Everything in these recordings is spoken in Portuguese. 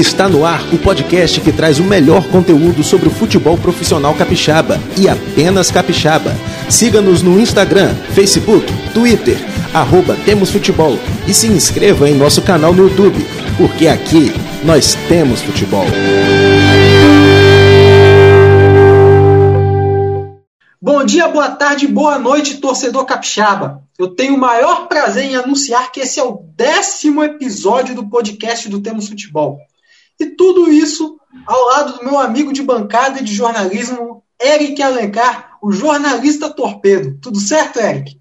Está no ar o podcast que traz o melhor conteúdo sobre o futebol profissional capixaba e apenas capixaba. Siga-nos no Instagram, Facebook, Twitter, arroba Temos Futebol e se inscreva em nosso canal no YouTube, porque aqui nós temos futebol. Bom dia, boa tarde, boa noite, torcedor capixaba. Eu tenho o maior prazer em anunciar que esse é o décimo episódio do podcast do Temos Futebol. E tudo isso ao lado do meu amigo de bancada e de jornalismo, Eric Alencar, o jornalista torpedo. Tudo certo, Eric?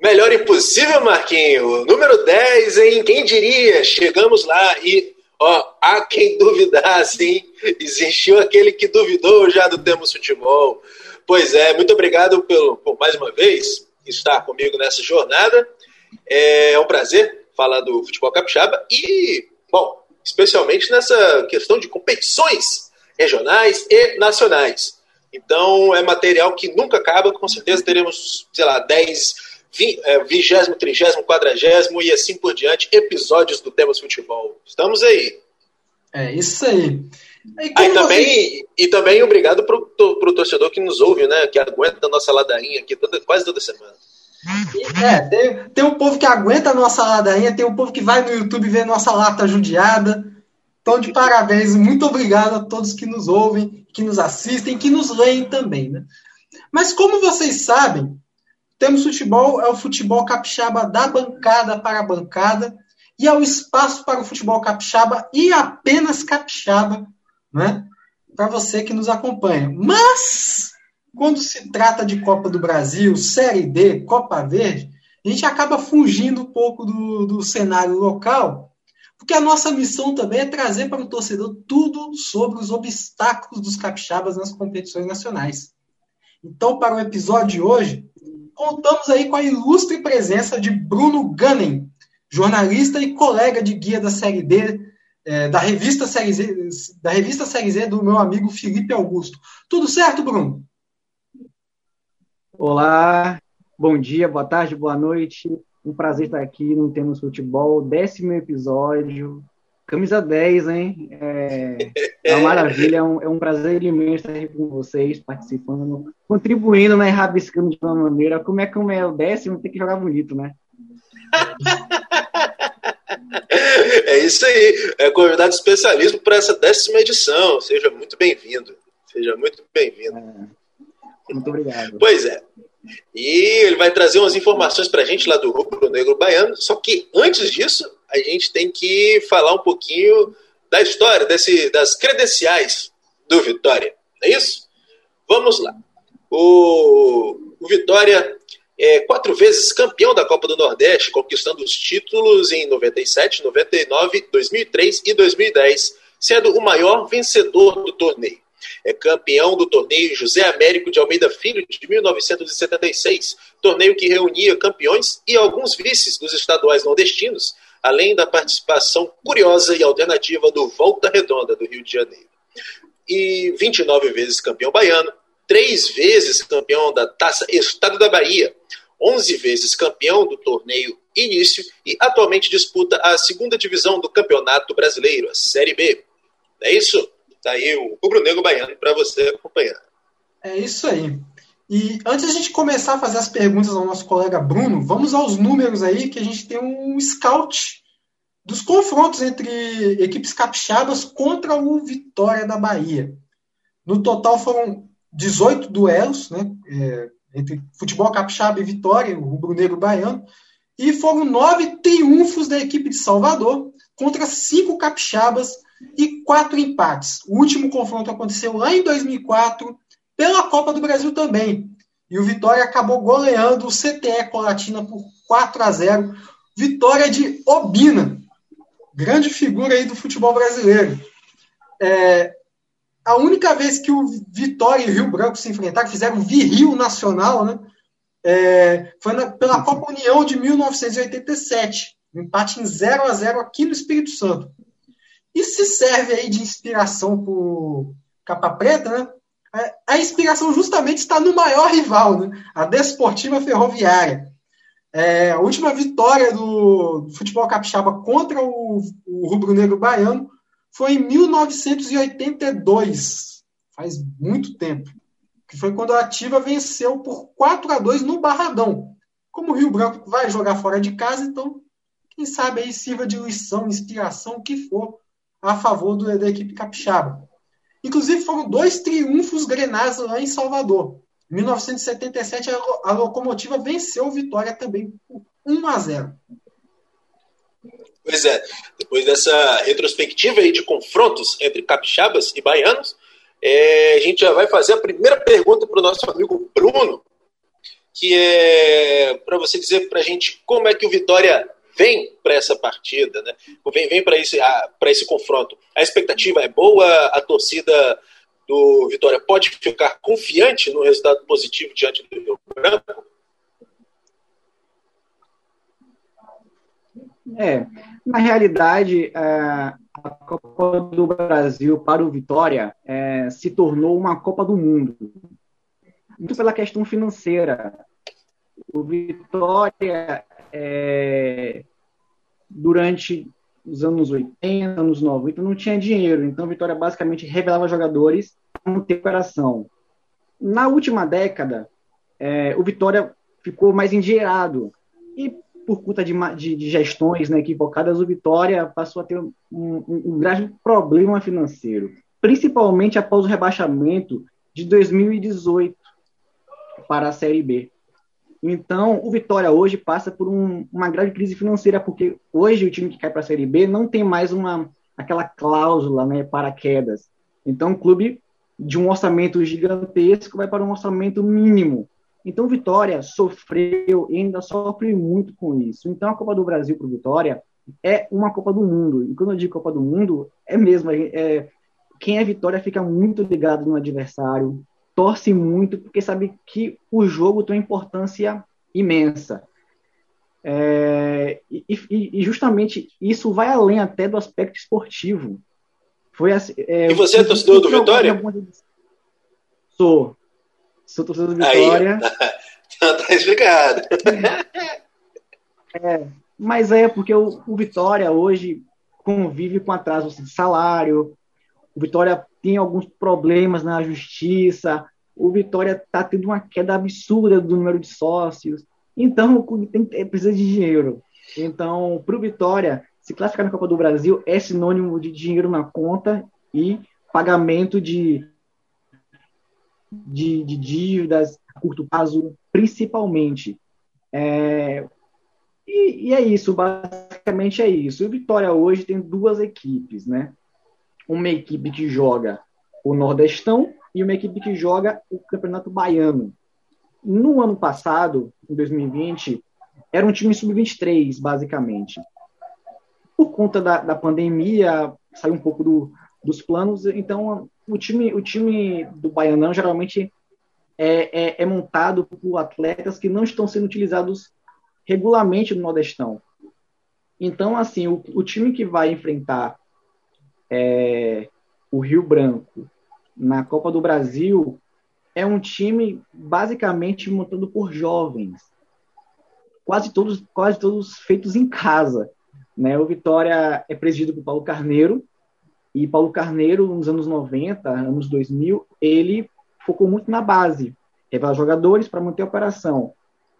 Melhor impossível, Marquinho. Número 10, hein? Quem diria? Chegamos lá e, ó, há quem duvidasse, hein? Existiu aquele que duvidou já do Temos Futebol. Pois é, muito obrigado pelo, por mais uma vez estar comigo nessa jornada. É um prazer falar do futebol capixaba e, bom, especialmente nessa questão de competições regionais e nacionais. Então, é material que nunca acaba, com certeza teremos, sei lá, 10, 20, é, 20 30, 40 e assim por diante, episódios do Temos Futebol. Estamos aí. É isso aí. E, ah, e também, você... e também obrigado para o torcedor que nos ouve, né? Que aguenta a nossa ladainha aqui toda, quase toda semana. É, tem, tem um povo que aguenta a nossa ladainha, tem um povo que vai no YouTube ver nossa lata judiada. Então, de parabéns, muito obrigado a todos que nos ouvem, que nos assistem, que nos leem também, né? Mas como vocês sabem, temos futebol, é o futebol capixaba da bancada para a bancada, e é o espaço para o futebol capixaba e apenas capixaba, né? Para você que nos acompanha. Mas quando se trata de Copa do Brasil, Série D, Copa Verde, a gente acaba fugindo um pouco do, do cenário local, porque a nossa missão também é trazer para o torcedor tudo sobre os obstáculos dos capixabas nas competições nacionais. Então, para o episódio de hoje, contamos aí com a ilustre presença de Bruno Gunning, jornalista e colega de guia da Série D, é, da, revista Série Z, da revista Série Z do meu amigo Felipe Augusto. Tudo certo, Bruno? Olá, bom dia, boa tarde, boa noite. Um prazer estar aqui no Temos Futebol, décimo episódio. Camisa 10, hein? É, é uma maravilha, é um, é um prazer imenso estar aqui com vocês, participando, contribuindo, né? Rabiscando de uma maneira. Como é que é o décimo, tem que jogar bonito, né? É isso aí. É convidado especialista para essa décima edição. Seja muito bem-vindo. Seja muito bem-vindo. É. Muito obrigado. Pois é. E ele vai trazer umas informações para a gente lá do Rubro Negro Baiano. Só que antes disso, a gente tem que falar um pouquinho da história, desse, das credenciais do Vitória. Não é isso? Vamos lá. O, o Vitória é quatro vezes campeão da Copa do Nordeste, conquistando os títulos em 97, 99, 2003 e 2010, sendo o maior vencedor do torneio. É campeão do torneio José Américo de Almeida Filho de 1976, torneio que reunia campeões e alguns vices dos estaduais nordestinos, além da participação curiosa e alternativa do Volta Redonda do Rio de Janeiro. E 29 vezes campeão baiano, três vezes campeão da Taça Estado da Bahia, 11 vezes campeão do torneio Início e atualmente disputa a segunda divisão do Campeonato Brasileiro, a Série B. Não é isso? Tá aí o Rubro Negro Baiano para você acompanhar. É isso aí. E antes a gente começar a fazer as perguntas ao nosso colega Bruno, vamos aos números aí, que a gente tem um scout dos confrontos entre equipes capixabas contra o Vitória da Bahia. No total foram 18 duelos, né, é, entre futebol capixaba e Vitória, o rubro-negro baiano, e foram nove triunfos da equipe de Salvador contra cinco capixabas e quatro empates. O último confronto aconteceu lá em 2004, pela Copa do Brasil também. E o Vitória acabou goleando o CTE Colatina por 4 a 0. Vitória de Obina, grande figura aí do futebol brasileiro. É, a única vez que o Vitória e o Rio Branco se enfrentaram, fizeram viril nacional, né? É, foi na, pela Copa União de 1987. Um empate em 0 a 0 aqui no Espírito Santo. E se serve aí de inspiração para Capa Preta, né? A inspiração justamente está no maior rival, né? a Desportiva Ferroviária. É, a última vitória do, do futebol capixaba contra o, o rubro-negro baiano foi em 1982, faz muito tempo, que foi quando a Ativa venceu por 4 a 2 no Barradão. Como o Rio Branco vai jogar fora de casa, então, quem sabe aí sirva de lição, inspiração, o que for, a favor do, da equipe capixaba. Inclusive, foram dois triunfos grenais lá em Salvador. Em 1977, a, locomotiva venceu o Vitória também por 1 a 0. Pois é, depois dessa retrospectiva aí de confrontos entre capixabas e baianos, é, a gente já vai fazer a primeira pergunta para o nosso amigo Bruno, que é para você dizer para a gente como é que o Vitória vem para essa partida, né? vem, vem para esse, esse confronto. A expectativa é boa, a torcida do Vitória pode ficar confiante no resultado positivo diante do Rio Branco? É, na realidade, é, a Copa do Brasil para o Vitória é, se tornou uma Copa do Mundo. Muito pela questão financeira. O Vitória, é, durante os anos 80, anos 90, não tinha dinheiro. Então, a Vitória basicamente revelava jogadores não ter operação. Na última década, é, o Vitória ficou mais endinheirado. E por conta de, de, de gestões né, equivocadas, o Vitória passou a ter um, um, um grave problema financeiro, principalmente após o rebaixamento de 2018 para a Série B. Então, o Vitória hoje passa por um, uma grave crise financeira, porque hoje o time que cai para a Série B não tem mais uma, aquela cláusula né, para quedas. Então, o clube de um orçamento gigantesco vai para um orçamento mínimo. Então, o Vitória sofreu e ainda sofre muito com isso. Então, a Copa do Brasil para o Vitória é uma Copa do Mundo. E quando eu digo Copa do Mundo, é mesmo. É, quem é Vitória fica muito ligado no adversário, torce muito, porque sabe que o jogo tem uma importância imensa. É, e, e, justamente isso vai além até do aspecto esportivo. Foi assim, é, e você é torcedor do Vitória? Sou. Sou torcedor do Vitória. Aí, tá, tá explicado. É, mas é porque o, o Vitória hoje convive com atraso de salário, o Vitória tem alguns problemas na justiça, o Vitória está tendo uma queda absurda do número de sócios. Então, o clube tem, precisa de dinheiro. Então, para o Vitória, se classificar na Copa do Brasil é sinônimo de dinheiro na conta e pagamento de, de, de dívidas a curto prazo, principalmente. É, e, e, é isso, basicamente é isso. O Vitória hoje tem duas equipes, né? Uma equipe que joga o Nordestão e uma equipe que joga o Campeonato Baiano. No ano passado, em 2020, era um time sub-23, basicamente. Por conta da, da pandemia, saiu um pouco do, dos planos, então o time, o time do Baianão geralmente é, é, é montado por atletas que não estão sendo utilizados regularmente no Nordestão. Então, assim, o, o time que vai enfrentar é, o Rio Branco na Copa do Brasil é um time basicamente montado por jovens, quase todos, quase todos feitos em casa. Né? O Vitória é presidido por Paulo Carneiro, e Paulo Carneiro, nos anos 90, anos 2000, ele focou muito na base, levar jogadores para manter a operação.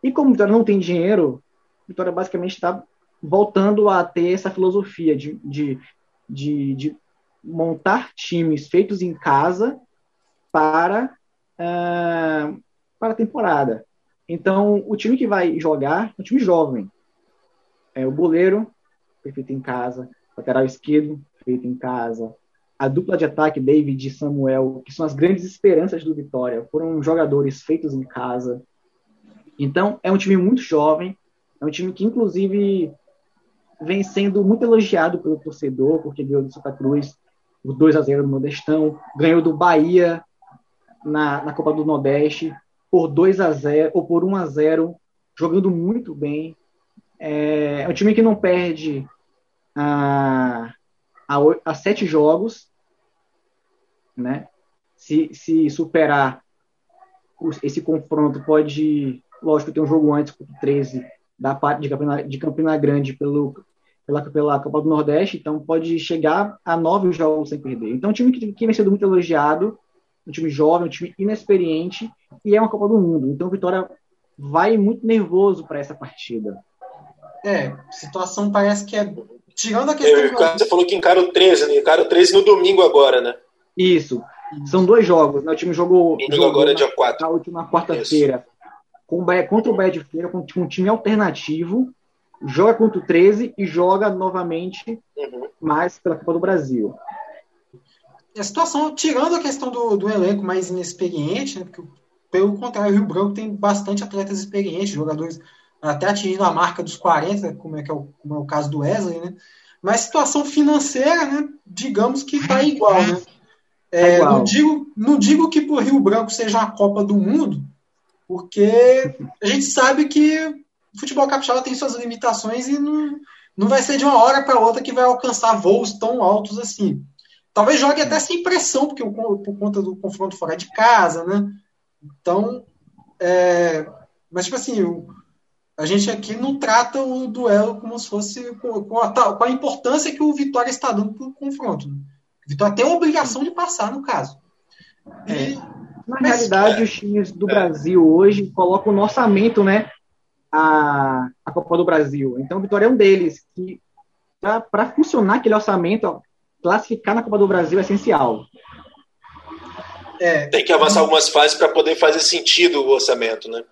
E como o Vitória não tem dinheiro, Vitória basicamente está voltando a ter essa filosofia de, de de, de montar times feitos em casa para, uh, para a temporada. Então, o time que vai jogar é um time jovem. É o goleiro, feito em casa, lateral esquerdo, feito em casa. A dupla de ataque, David e Samuel, que são as grandes esperanças do Vitória, foram jogadores feitos em casa. Então, é um time muito jovem, é um time que, inclusive, vem sendo muito elogiado pelo torcedor, porque ganhou do Santa Cruz o 2 a 0 no Nordestão, ganhou do Bahia na, na Copa do Nordeste por 2 a 0 ou por 1 a 0 jogando muito bem. É, é um time que não perde a, a, a sete jogos, né? Se, se superar esse confronto, pode, lógico, ter um jogo antes o 13 da parte de Campina, de Campina Grande pelo, pela, pela Copa do Nordeste, então pode chegar a nove jogos sem perder. Então, um time que, que vem sendo muito elogiado, um time jovem, um time inexperiente, e é uma Copa do Mundo. Então, Vitória vai muito nervoso para essa partida. É, situação parece que é. Tirando a questão. É, você falou que encara o 13, né? Encara o 13 no domingo agora, né? Isso. São dois jogos. Né? O time jogou. Domingo jogou agora é dia 4. Na última quarta-feira. Contra o Bahia de Feira, com um time alternativo. Joga contra o 13 e joga novamente uhum. mais pela Copa do Brasil. A situação, tirando a questão do, do elenco mais inexperiente, né, porque pelo contrário, o Rio Branco tem bastante atletas experientes, jogadores até atingindo a marca dos 40, como é, que é, o, como é o caso do Wesley, né? Mas situação financeira, né, digamos que está igual, né? É, é não, digo, não digo que para o Rio Branco seja a Copa do Mundo, porque a gente sabe que o futebol capixaba tem suas limitações e não, não vai ser de uma hora para outra que vai alcançar voos tão altos assim. Talvez jogue até sem pressão, porque por conta do confronto fora de casa, né? Então, é, mas tipo assim, a gente aqui não trata o duelo como se fosse com a, com a importância que o Vitória está dando para o confronto. Né? O Vitória tem a obrigação de passar, no caso. E, é. Na mas, realidade, os times do é. Brasil hoje colocam no orçamento, né? A, a Copa do Brasil. Então, o Vitória é um deles. que Para funcionar aquele orçamento, ó, classificar na Copa do Brasil é essencial. É, Tem que avançar algumas fases para poder fazer sentido o orçamento, né?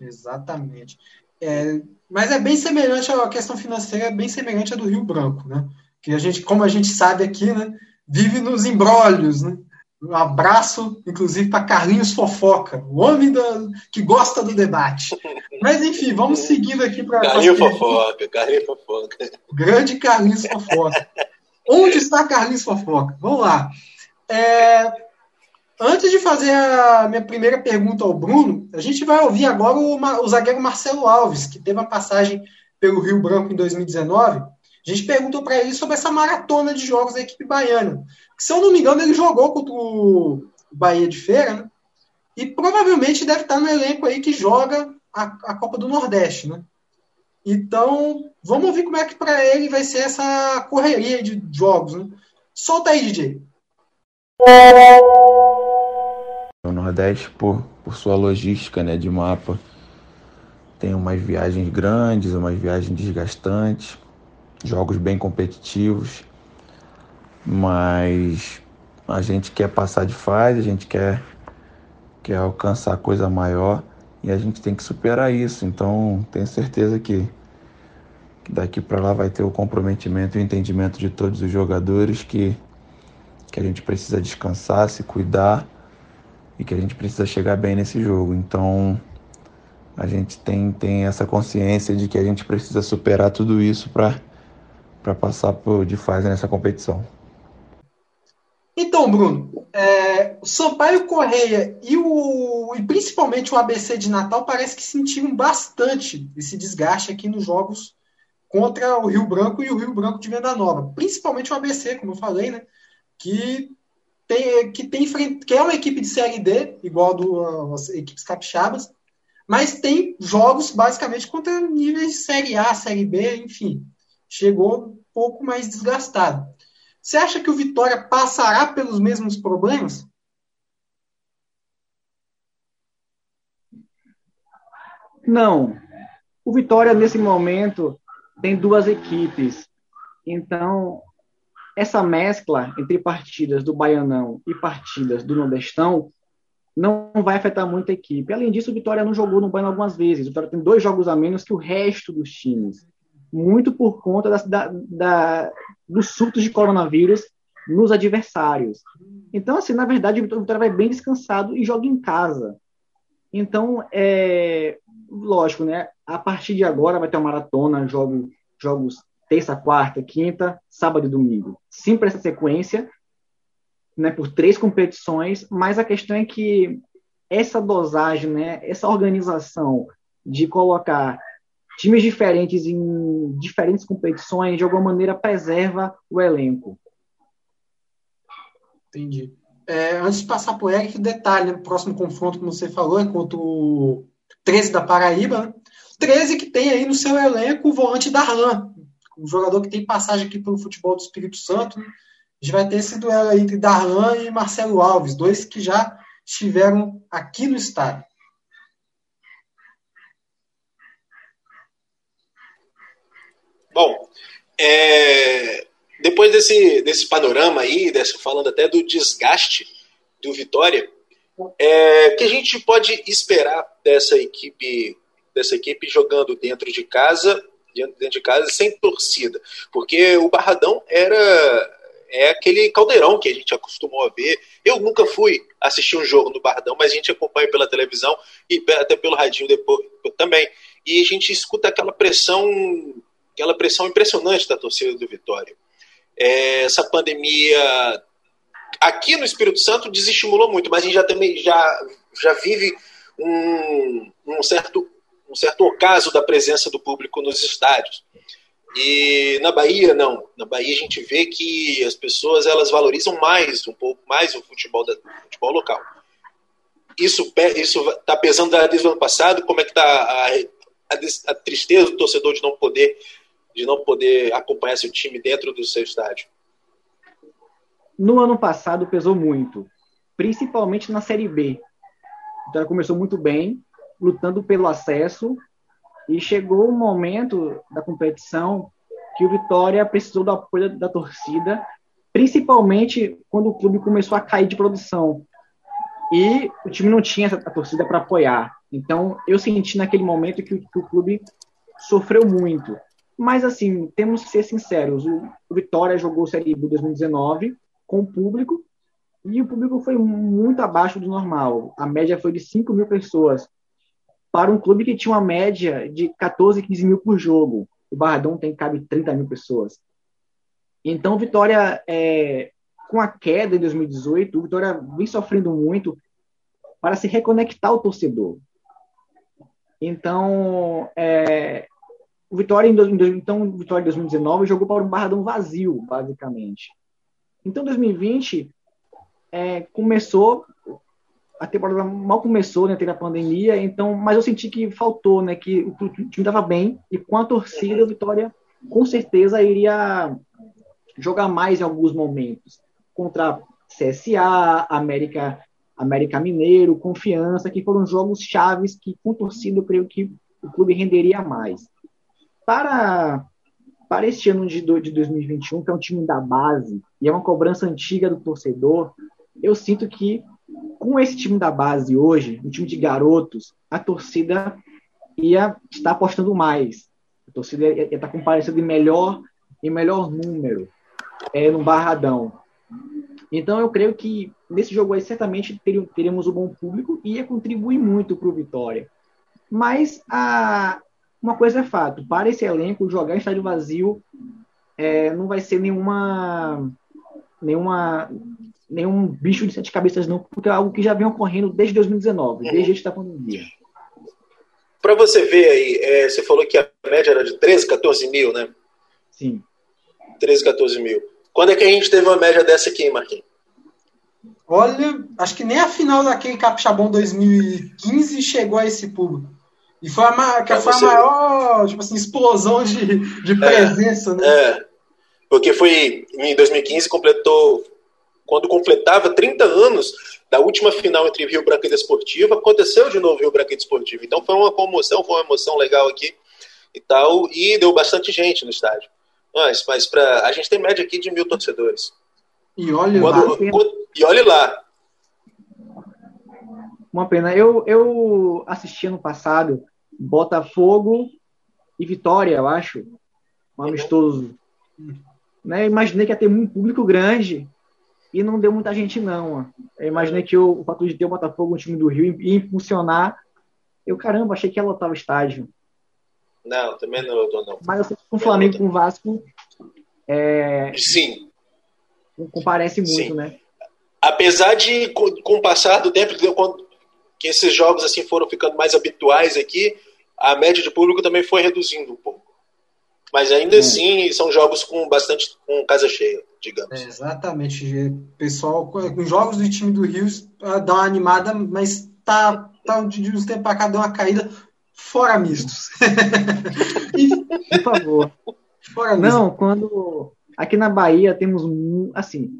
Exatamente. É, mas é bem semelhante a questão financeira, é bem semelhante à do Rio Branco, né? Que a gente, como a gente sabe aqui, né, vive nos embrólios, né? Um abraço, inclusive, para Carlinhos Fofoca, o homem da, que gosta do debate. Mas, enfim, vamos seguindo aqui para. Carlinhos Fofoca, Carlinhos Fofoca. Grande Carlinhos Fofoca. Onde está Carlinhos Fofoca? Vamos lá. É, antes de fazer a minha primeira pergunta ao Bruno, a gente vai ouvir agora o, o zagueiro Marcelo Alves, que teve uma passagem pelo Rio Branco em 2019 a gente perguntou para ele sobre essa maratona de jogos da equipe baiana. Se eu não me engano, ele jogou contra o Bahia de Feira, né? E provavelmente deve estar no elenco aí que joga a, a Copa do Nordeste, né? Então, vamos ver como é que para ele vai ser essa correria de jogos, né? Solta aí, DJ. O Nordeste, por, por sua logística né, de mapa, tem umas viagens grandes, umas viagens desgastantes jogos bem competitivos, mas a gente quer passar de fase, a gente quer, quer alcançar coisa maior e a gente tem que superar isso. Então, tenho certeza que, que daqui para lá vai ter o comprometimento e o entendimento de todos os jogadores que, que a gente precisa descansar, se cuidar e que a gente precisa chegar bem nesse jogo. Então, a gente tem, tem essa consciência de que a gente precisa superar tudo isso para para passar por, de fase nessa competição. Então, Bruno, é, o Sampaio Correia e, o, e principalmente o ABC de Natal parece que sentiram bastante esse desgaste aqui nos jogos contra o Rio Branco e o Rio Branco de Venda Nova. Principalmente o ABC, como eu falei, né? Que tem, que tem que é uma equipe de Série D, igual do, as equipes capixabas, mas tem jogos basicamente contra níveis de Série A, Série B, enfim chegou um pouco mais desgastado. Você acha que o Vitória passará pelos mesmos problemas? Não. O Vitória, nesse momento, tem duas equipes. Então, essa mescla entre partidas do Baianão e partidas do Nordestão não vai afetar muito a equipe. Além disso, o Vitória não jogou no Baiano algumas vezes. O Vitória tem dois jogos a menos que o resto dos times muito por conta da, da, da, dos surtos de coronavírus nos adversários. Então, assim, na verdade, o Vitória vai bem descansado e joga em casa. Então, é lógico, né? A partir de agora vai ter uma maratona, jogo, jogos terça, quarta, quinta, sábado e domingo. Sempre essa sequência, né, por três competições, mas a questão é que essa dosagem, né, essa organização de colocar times diferentes em diferentes competições, de alguma maneira preserva o elenco. Entendi. É, antes de passar por Eric, detalhe, né, o próximo confronto, como você falou, é contra o 13 da Paraíba. Né? 13 que tem aí no seu elenco o volante Darlan, um jogador que tem passagem aqui pelo futebol do Espírito Santo. Né? A gente vai ter esse duelo aí entre Darlan e Marcelo Alves, dois que já estiveram aqui no estádio. Bom, é, depois desse, desse panorama aí, dessa, falando até do desgaste do Vitória, é, que a gente pode esperar dessa equipe, dessa equipe jogando dentro de casa, dentro de casa sem torcida, porque o Barradão era é aquele caldeirão que a gente acostumou a ver. Eu nunca fui assistir um jogo no Barradão, mas a gente acompanha pela televisão e até pelo radinho depois também. E a gente escuta aquela pressão, aquela pressão impressionante da torcida do Vitória. É, essa pandemia aqui no Espírito Santo desestimulou muito, mas a gente já também já, já vive um, um certo um certo ocaso da presença do público nos estádios. E na Bahia não, na Bahia a gente vê que as pessoas elas valorizam mais um pouco mais o futebol da, o futebol local. Isso isso está pesando desde o ano passado. Como é que está a, a, a tristeza do torcedor de não poder de não poder acompanhar seu time dentro do seu estádio? No ano passado pesou muito, principalmente na Série B. Então ela começou muito bem, lutando pelo acesso, e chegou o um momento da competição que o Vitória precisou do apoio da, da torcida, principalmente quando o clube começou a cair de produção. E o time não tinha a torcida para apoiar. Então, eu senti naquele momento que, que o clube sofreu muito. Mas, assim, temos que ser sinceros: o, Vitória jogou Série B 2019 com o público e o público foi muito abaixo do normal. A média foi de 5 mil pessoas para um clube que tinha uma média de 14, 15 mil por jogo. O Barradão tem cabe 30 mil pessoas. Então, Vitória, é, com a queda em 2018, o Vitória vem sofrendo muito para se reconectar ao torcedor. Então, é, o Vitória em, então, Vitória em 2019 jogou para um Barradão vazio, basicamente. Então, 2020 é, começou, a temporada mal começou, né, teve a pandemia, então, mas eu senti que faltou, né, que o time estava bem e com a torcida, o Vitória com certeza iria jogar mais em alguns momentos contra CSA, América, América Mineiro, Confiança, que foram jogos chaves que com torcida eu creio que o clube renderia mais para, para este ano de, de 2021, que é um time da base e é uma cobrança antiga do torcedor, eu sinto que com esse time da base hoje, um time de garotos, a torcida ia estar apostando mais. A torcida ia, estar comparecendo em melhor, em melhor número é, no Barradão. Então eu creio que nesse jogo aí certamente teremos um bom público e ia contribuir muito para o Vitória. Mas a, uma coisa é fato, para esse elenco, jogar em estádio vazio é, não vai ser nenhuma, nenhuma, nenhum bicho de sete cabeças, não, porque é algo que já vem ocorrendo desde 2019, uhum. desde esta pandemia. Para você ver aí, é, você falou que a média era de 13, 14 mil, né? Sim. 13, 14 mil. Quando é que a gente teve uma média dessa aqui, Marquinhos? Olha, acho que nem a final daquele Capixabão 2015 chegou a esse público. E foi a, que foi a maior tipo assim, explosão de, de é. presença, é, né? É. Porque foi em 2015, completou. Quando completava 30 anos da última final entre Rio Branco e Desportivo, aconteceu de novo Rio Branco e Desportivo. Então foi uma comoção, foi uma emoção legal aqui e tal, e deu bastante gente no estádio. Mas, mas pra, a gente tem média aqui de mil torcedores. E olhe lá. e olhe lá. Uma pena. Eu, eu assisti ano passado Botafogo e Vitória, eu acho. Um amistoso. Né? Imaginei que ia ter um público grande e não deu muita gente, não. Eu imaginei que o, o fato de ter o Botafogo, um time do Rio, ia funcionar. Eu, caramba, achei que ia lotar o estádio. Não, também não lotou, não. Mas eu sei que com o Flamengo com o Vasco. É... Sim. Comparece muito, Sim. né? Apesar de, com, com o passar do tempo, quando, que esses jogos assim foram ficando mais habituais aqui, a média de público também foi reduzindo um pouco. Mas ainda é. assim, são jogos com bastante com casa cheia, digamos. É, exatamente. Pessoal, com jogos do time do Rio ah, dá uma animada, mas tá, tá de uns tempos para cá deu uma caída. Fora mistos. Por favor. Fora Não, quando. Aqui na Bahia temos. Assim,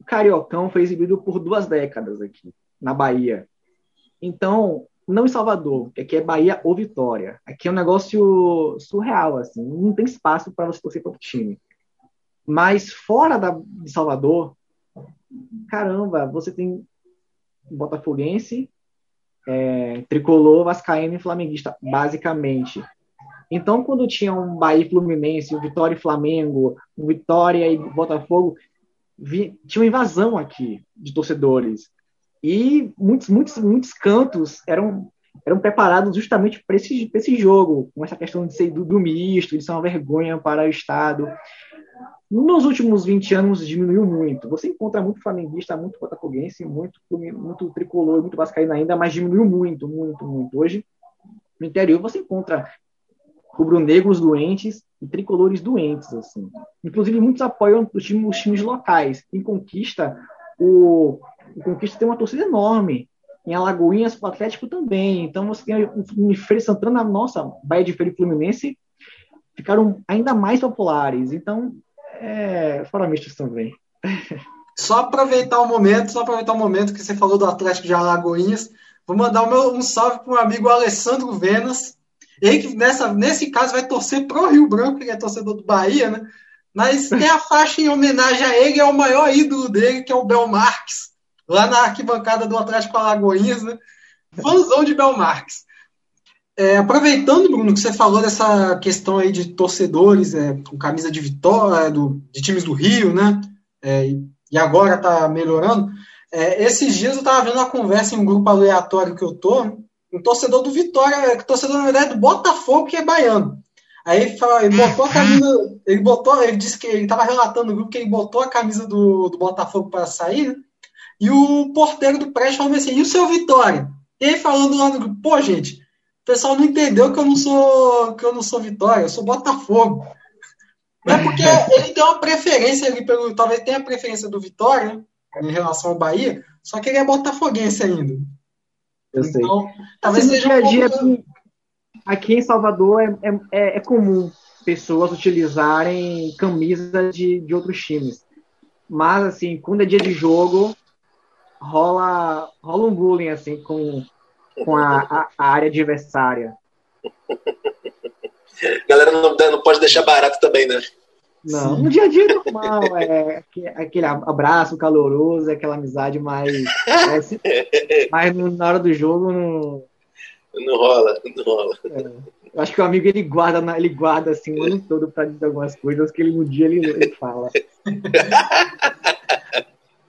o Cariocão foi exibido por duas décadas aqui, na Bahia. Então, não em Salvador, que aqui é Bahia ou Vitória. Aqui é um negócio surreal, assim, não tem espaço para você torcer para o time. Mas fora da, de Salvador, caramba, você tem Botafoguense, é, Tricolor, Vascaíno e Flamenguista, basicamente. Então, quando tinha um Bahia e Fluminense, um Vitória e Flamengo, um Vitória e Botafogo, vi, tinha uma invasão aqui de torcedores. E muitos, muitos, muitos cantos eram, eram preparados justamente para esse, esse jogo, com essa questão de ser do, do misto, de ser uma vergonha para o Estado. Nos últimos 20 anos diminuiu muito. Você encontra muito flamenguista, muito botafoguense, muito, muito tricolor, muito vascaíno ainda, mas diminuiu muito, muito, muito. Hoje, no interior, você encontra rubro-negros doentes e tricolores doentes, assim. Inclusive, muitos apoiam os times, os times locais. Em Conquista, o, o Conquista tem uma torcida enorme. Em Alagoinhas, o Atlético também. Então, você tem o Feira Santana, nossa, Bahia de Feira Fluminense ficaram ainda mais populares. Então, é, fora mistos também. Só aproveitar o momento, só aproveitar o momento que você falou do Atlético de Alagoinhas. Vou mandar meu, um salve para o amigo Alessandro Venas. Ele que nessa, nesse caso vai torcer pro Rio Branco, que é torcedor do Bahia, né? Mas tem a faixa em homenagem a ele, é o maior ídolo dele, que é o Bel Marques, lá na arquibancada do Atlético Alagoinhas, né? Fãzão de Bel Marques. É, aproveitando, Bruno, que você falou dessa questão aí de torcedores é, com camisa de vitória, do, de times do Rio, né? É, e agora tá melhorando. É, esses dias eu tava vendo uma conversa em um grupo aleatório que eu tô, um torcedor do Vitória, torcedor, na verdade, do Botafogo, que é baiano. Aí ele, falou, ele botou a camisa, ele botou, ele disse que ele estava relatando no grupo que ele botou a camisa do, do Botafogo para sair, né? E o porteiro do prédio falou assim: e o seu Vitória? E ele falando lá no grupo, pô, gente, o pessoal não entendeu que eu não sou que eu não sou Vitória, eu sou Botafogo. É porque ele tem uma preferência ali pelo. Talvez tenha a preferência do Vitória, né, em relação ao Bahia, só que ele é botafoguense ainda. Eu sei. Então, talvez assim, seja dia a dia, aqui, aqui em Salvador é, é, é, é, comum pessoas utilizarem camisas de, de outros times. Mas, assim, quando é dia de jogo, rola, rola um bullying, assim, com, com a, a, a área adversária. Galera não, não pode deixar barato também, né? Não, no dia a dia é normal, é aquele abraço caloroso, aquela amizade mais. É, mas na hora do jogo não. Não rola, não rola. É, eu acho que o amigo ele guarda, ele guarda assim o ano todo para dizer algumas coisas que ele no dia ele, ele fala.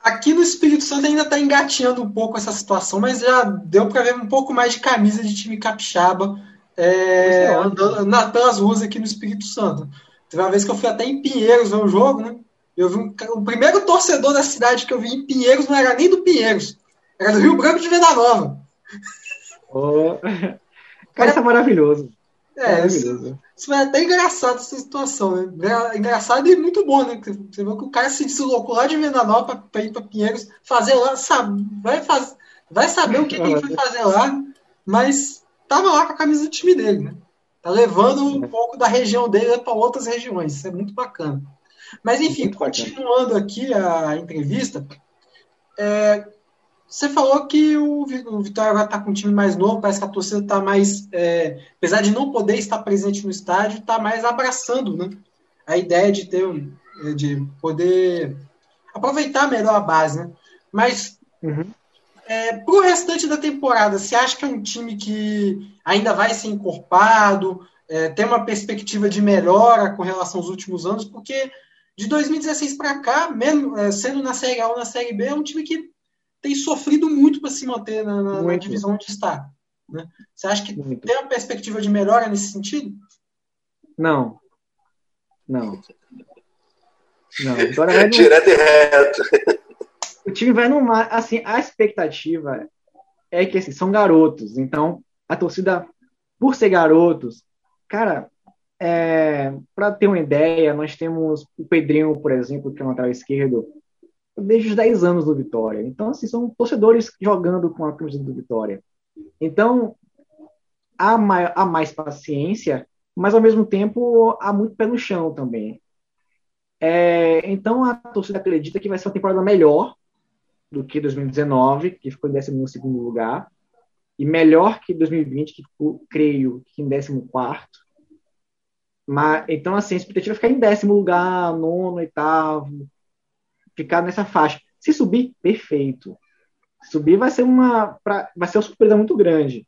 Aqui no Espírito Santo ainda está engateando um pouco essa situação, mas já deu para ver um pouco mais de camisa de time capixaba é, andando na, pelas ruas aqui no Espírito Santo. Teve uma vez que eu fui até em Pinheiros ver o jogo, né? Eu vi um, o primeiro torcedor da cidade que eu vi em Pinheiros não era nem do Pinheiros, era do Rio Branco de Venda Nova. Oh. Cara, isso é maravilhoso. É, maravilhoso. Isso, isso é até engraçado essa situação, né? Engraçado e muito bom, né? Você vê que o cara se deslocou lá de Venda Nova para ir para Pinheiros, fazer lá, sabe, vai, faz, vai saber o que, que ele foi fazer lá, mas tava lá com a camisa do time dele, né? Tá levando um pouco da região dele para outras regiões. Isso é muito bacana. Mas, enfim, muito continuando bacana. aqui a entrevista, é, você falou que o, Vitória agora está com um time mais novo, parece que a torcida está mais, é, apesar de não poder estar presente no estádio, está mais abraçando né, a ideia de ter de poder aproveitar melhor a base. Né? Mas uhum. É, para o restante da temporada, você acha que é um time que ainda vai ser encorpado, é, tem uma perspectiva de melhora com relação aos últimos anos? Porque de 2016 para cá, mesmo, é, sendo na Série A ou na Série B, é um time que tem sofrido muito para se manter na, na, na divisão onde está. Né? Você acha que muito. tem uma perspectiva de melhora nesse sentido? Não. Não. Não. Agora, Direto e reto o time vai no mar. Assim, a expectativa é que assim, são garotos. Então, a torcida, por ser garotos, cara, é, para ter uma ideia, nós temos o Pedrinho, por exemplo, que é um lateral esquerdo, desde os 10 anos do Vitória. Então, assim, são torcedores jogando com a camisa do Vitória. Então, há, mais, há mais paciência, mas ao mesmo tempo há muito pé no chão também. É, então a torcida acredita que vai ser uma temporada melhor do que 2019, que ficou em 12 lugar, e melhor que 2020, que ficou, creio, que em 14. Mas, então, assim, a expectativa é ficar em décimo lugar, nono, oitavo, ficar nessa faixa. Se subir, perfeito. Subir vai ser uma, pra, vai ser uma surpresa muito grande.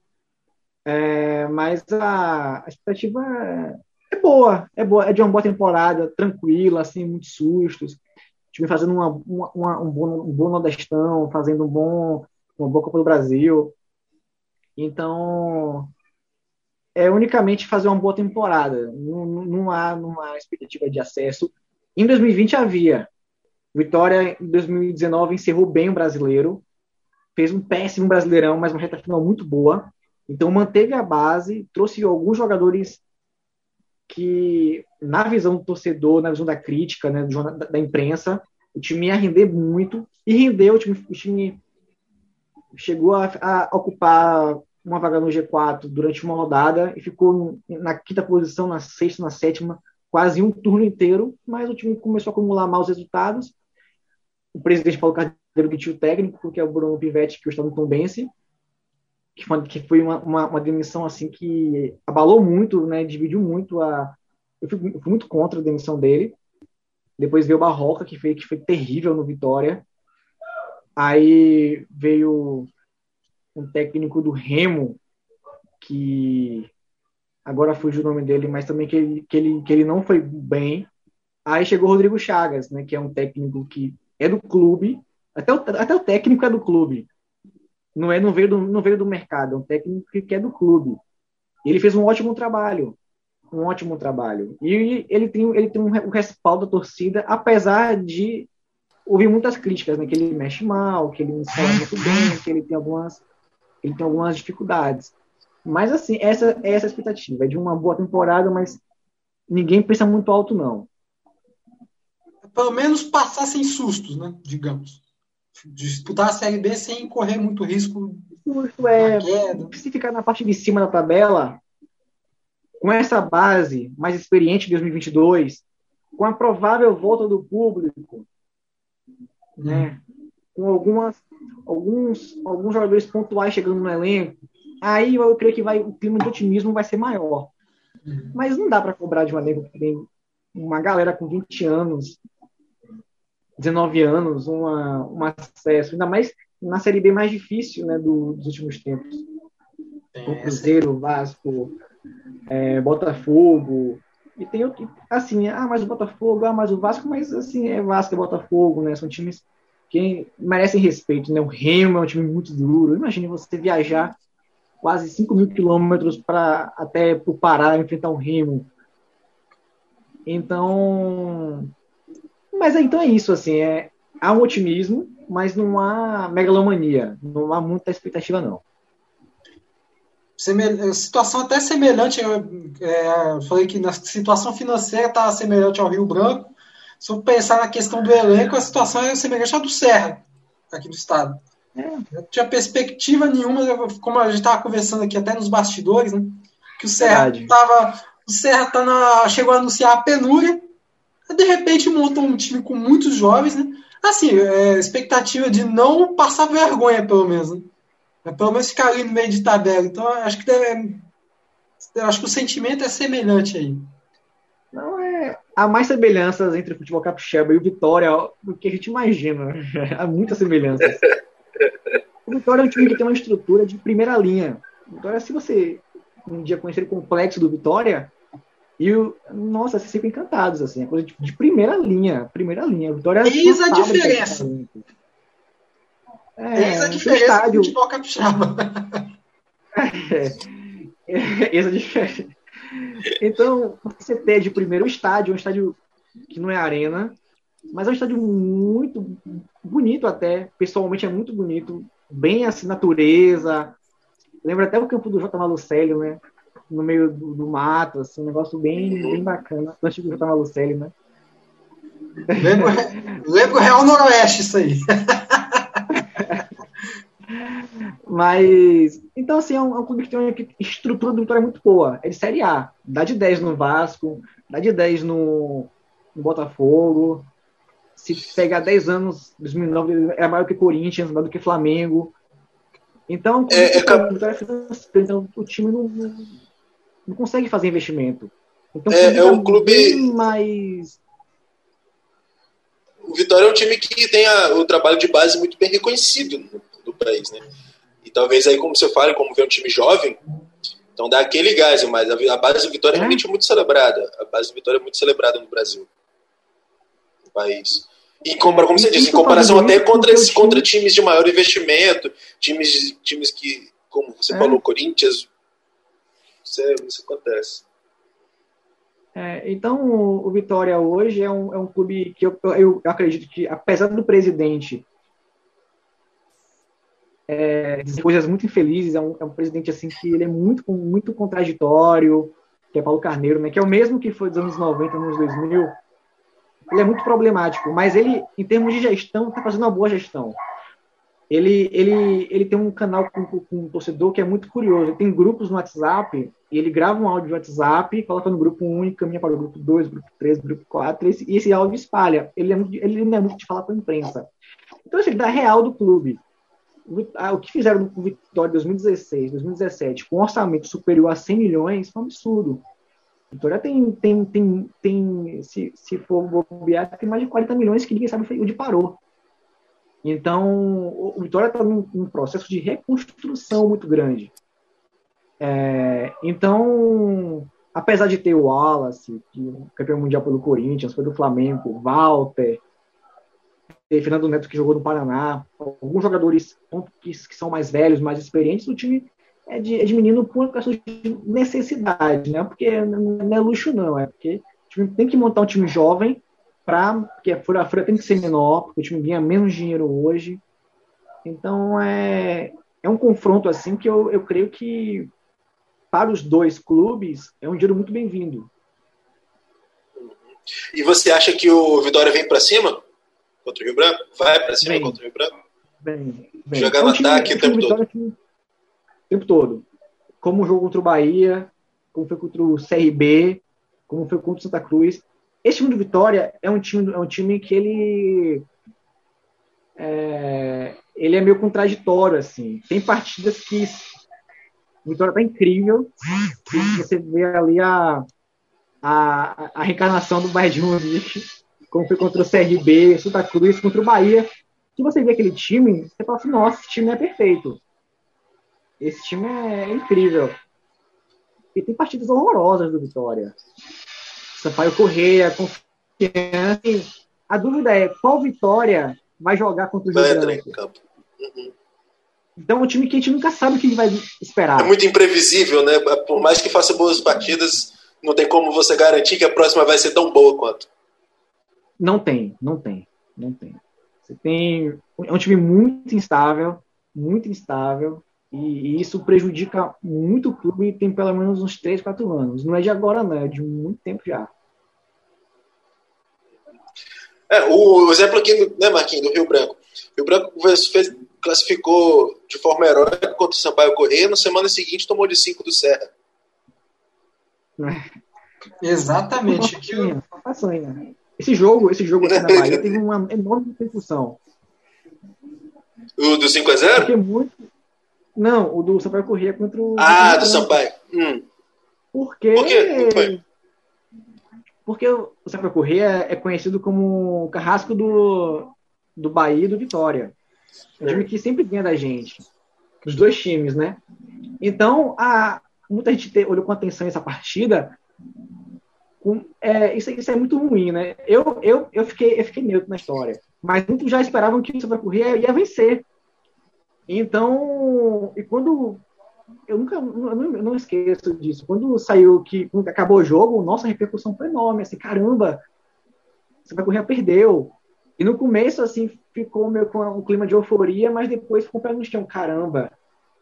É, mas a, a expectativa é, é, boa, é boa, é de uma boa temporada, tranquila, assim, muitos sustos. O time fazendo uma, uma, uma, um, bom, um bom Nordestão, fazendo um bom, uma boa Copa do Brasil. Então, é unicamente fazer uma boa temporada. Não, não, há, não há expectativa de acesso. Em 2020 havia. Vitória, em 2019, encerrou bem o brasileiro. Fez um péssimo brasileirão, mas uma reta final muito boa. Então, manteve a base, trouxe alguns jogadores que, na visão do torcedor, na visão da crítica, né, da, da imprensa, o time ia render muito. E rendeu, o time, o time chegou a, a ocupar uma vaga no G4 durante uma rodada e ficou na quinta posição, na sexta, na sétima, quase um turno inteiro, mas o time começou a acumular maus resultados. O presidente Paulo Cardeiro que tinha o técnico, que é o Bruno Pivetti, que está no Tombense, que foi, que foi uma, uma, uma, demissão assim que abalou muito, né, dividiu muito a... Eu fui, eu fui muito contra a demissão dele. Depois veio o Barroca, que foi, que foi terrível no Vitória. Aí veio um técnico do Remo, que agora fugiu o nome dele, mas também que ele, que ele, que ele não foi bem. Aí chegou o Rodrigo Chagas, né, que é um técnico que é do clube, até o, até o técnico é do clube. Não é não veio do, não veio do mercado, é um técnico que é do clube. Ele fez um ótimo trabalho, um ótimo trabalho. E ele tem, ele tem um respaldo da torcida, apesar de ouvir muitas críticas, né? Que ele mexe mal, que ele não fala muito bem, que ele tem algumas ele tem algumas dificuldades. Mas, assim, essa é essa a expectativa. É de uma boa temporada, mas ninguém pensa muito alto, não. Pelo menos passar sem sustos, né? Digamos. Disputar a Série B sem correr muito risco. Susto é. Se ficar na parte de cima da tabela, com essa base mais experiente de 2022, com a provável volta do público, né? Com algumas alguns, alguns jogadores pontuais chegando no elenco, aí eu creio que vai, o clima de otimismo vai ser maior. Uhum. Mas não dá para cobrar de um elenco que tem uma galera com 20 anos, 19 anos, uma, um acesso, ainda mais na Série B mais difícil né, do, dos últimos tempos. o Cruzeiro, Vasco, é, Botafogo. E tem assim, ah, mas o Botafogo, ah, mas o Vasco, mas assim, é Vasco e Botafogo, né? São times que merecem respeito, né? O Remo é um time muito duro. Imagine você viajar quase 5 mil quilômetros para até o Pará enfrentar o Remo. Então, mas então é isso, assim, é, há um otimismo, mas não há megalomania, não há muita expectativa, não. Situação até semelhante, eu, é, falei que na situação financeira está semelhante ao Rio Branco, se eu pensar na questão do elenco, a situação é semelhante à do Serra, aqui do estado. É. Não tinha perspectiva nenhuma, como a gente estava conversando aqui até nos bastidores, né? Que o Serra tava, o Serra tá na, chegou a anunciar a penúria, de repente montou um time com muitos jovens, né? Assim, é, expectativa de não passar vergonha, pelo menos. Né? É, pelo menos ficar ali no meio de tabela. Então, acho que deve, acho que o sentimento é semelhante aí. Não é, há mais semelhanças entre o futebol capixaba e o Vitória do que a gente imagina. há muitas semelhanças. O Vitória é um time que tem uma estrutura de primeira linha. Vitória, se você um dia conhecer o complexo do Vitória, e o, nossa, vocês ficam encantados, assim, é coisa de, de, primeira linha, primeira linha. Vitória é Eis a diferença. É, Eis a diferença estádio... do futebol capixaba. É, é, a diferença. Então, você pede primeiro o estádio, um estádio que não é arena, mas é um estádio muito bonito até, pessoalmente é muito bonito, bem assim, natureza. Lembra até o campo do J. Malucelli, né? No meio do, do mato, assim, um negócio bem, bem bacana. Do antigo J. Malucelli, né? Lembra, o Real Noroeste isso aí. Mas, então, assim, é um, é um, clube que tem uma estrutura de vitória muito boa. É de Série A. Dá de 10 no Vasco, dá de 10 no, no Botafogo. Se pegar 10 anos, 2009, é maior que Corinthians, maior do que Flamengo. Então, é, é cap... então o time não, não, consegue fazer investimento. Então, é, é um clube mais o Vitória é um time que tem a, o trabalho de base muito bem reconhecido no, no, país, né? E talvez aí, como você fala, como vê um time jovem, então dá aquele gás, mas a, a base do Vitória é realmente é muito celebrada. A base do Vitória é muito celebrada no Brasil, no país. E como, como você disse, em comparação até contra, contra times de maior investimento, times, times que, como você é. falou, Corinthians, isso, é, isso acontece. É, então, o, Vitória hoje é um, é um clube que eu, eu, acredito que, apesar do presidente é, coisas muito infelizes, é um, é um, presidente assim que ele é muito, muito contraditório, que é Paulo Carneiro, né, que é o mesmo que foi dos anos 90, nos 2000, ele é muito problemático, mas ele, em termos de gestão, está fazendo uma boa gestão ele, ele, ele tem um canal com, com, um torcedor que é muito curioso. Ele tem grupos no WhatsApp, ele grava um áudio no WhatsApp, coloca no grupo 1 e caminha para o grupo 2, grupo 3, grupo 4, e esse áudio espalha. Ele, é muito, ele não é muito de falar com a imprensa. Então, assim, ele dá real do clube. O que fizeram no Vitória 2016, 2017, com um orçamento superior a 100 milhões, foi um absurdo. Vitória tem, tem, tem, tem se, se for bobear, tem mais de 40 milhões que ninguém sabe onde parou. Então, o Vitória está num, num, processo de reconstrução muito grande. É, então, apesar de ter o Wallace, que é campeão mundial pelo Corinthians, foi do Flamengo, Walter, Fernando Neto, que jogou no Paraná, alguns jogadores que, que são mais velhos, mais experientes, o time é de, é menino por questão de necessidade, né? Porque não é luxo, não, é porque tem que montar um time jovem para porque a folha, a folha tem que ser menor, porque o time ganha menos dinheiro hoje. Então é, é um confronto assim que eu, eu creio que para os dois clubes é um dinheiro muito bem-vindo. E você acha que o Vitória vem para cima contra o Rio Branco? Vai para cima contra o Rio Branco? Vem, vem. Jogar no ataque o tempo todo. O tempo todo. Como o jogo contra o Bahia, como foi contra o CRB, como foi contra o Santa Cruz. Esse time do Vitória é um time, é um time que ele é, ele é meio contraditório, assim. Tem partidas que o Vitória tá incrível. Você vê ali a, a, a reencarnação do Bayern de Munique, como foi contra o CRB, Santa Cruz, contra o Bahia. Se você vê aquele time, você fala assim, nossa, esse time é perfeito. Esse time é incrível. E tem partidas horrorosas do Vitória. Sampaio Correia, confiança. A dúvida é qual vitória vai jogar contra o Branco? Uhum. Então, um time que a gente nunca sabe o que vai esperar. É muito imprevisível, né? Por mais que faça boas partidas, não tem como você garantir que a próxima vai ser tão boa quanto. Não tem, não tem, não tem. Você tem é um time muito instável, muito instável, e, isso prejudica muito o clube tem pelo menos uns 3, 4 anos. Não é de agora, não, é de muito tempo já. É, o exemplo aqui, né, Marquinhos, do Rio Branco. Rio Branco fez, classificou de forma heróica contra o Sampaio Corrêa, na semana seguinte tomou de 5 do Serra. Exatamente. Esse jogo, esse jogo aqui na Bahia teve uma enorme repercussão. O do 5 a 0 Porque muito, não, o do Sampaio Corrêa contra o. Ah, do Sampaio. Hum. Porque. Por quê? Porque o Sampaio Corrêa é conhecido como o carrasco do, do Bahia e do Vitória. É um time que sempre ganha da gente. Os dois times, né? Então, a, muita gente te, olhou com atenção essa partida. Com, é, isso, isso, é muito ruim, né? Eu, eu, eu, fiquei, eu fiquei neutro na história. Mas muitos já esperavam que o Sampaio Corrêa ia vencer. Então, e quando eu nunca eu não, eu não, esqueço disso. Quando saiu que quando acabou o jogo, nossa repercussão foi enorme, assim, caramba, você vai correr perdeu. E no começo assim ficou meio com um clima de euforia, mas depois ficou pé no chão, caramba.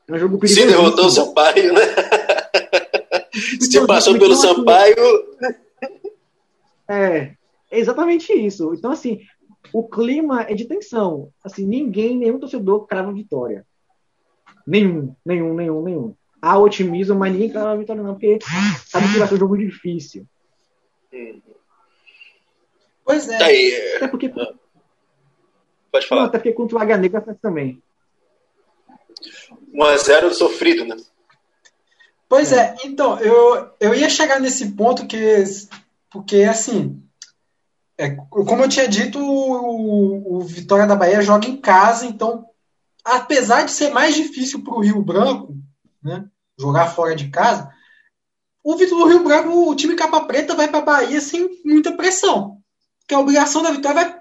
É um jogo perigoso. Se derrotou o Sampaio, né? Se passou pelo então, assim, Sampaio. É, é exatamente isso. Então, assim, o clima é de tensão. Assim, ninguém, nenhum torcedor crava vitória. Nenhum, nenhum, nenhum, nenhum. Há otimismo, mas ninguém crava a vitória, não, porque sabe que vai ser um jogo difícil. Pois é. Tá aí. Até porque. Pode falar. Não, até porque contra o Águia Negra faz também. 1x0 sofrido, né? Pois é, então, eu, eu ia chegar nesse ponto que, porque, assim, é, como eu tinha dito, o, o, Vitória da Bahia joga em casa, então, apesar de ser mais difícil para o Rio Branco, né, jogar fora de casa, o, o Rio Branco, o time capa preta vai para a Bahia sem muita pressão, porque a obrigação da Vitória vai...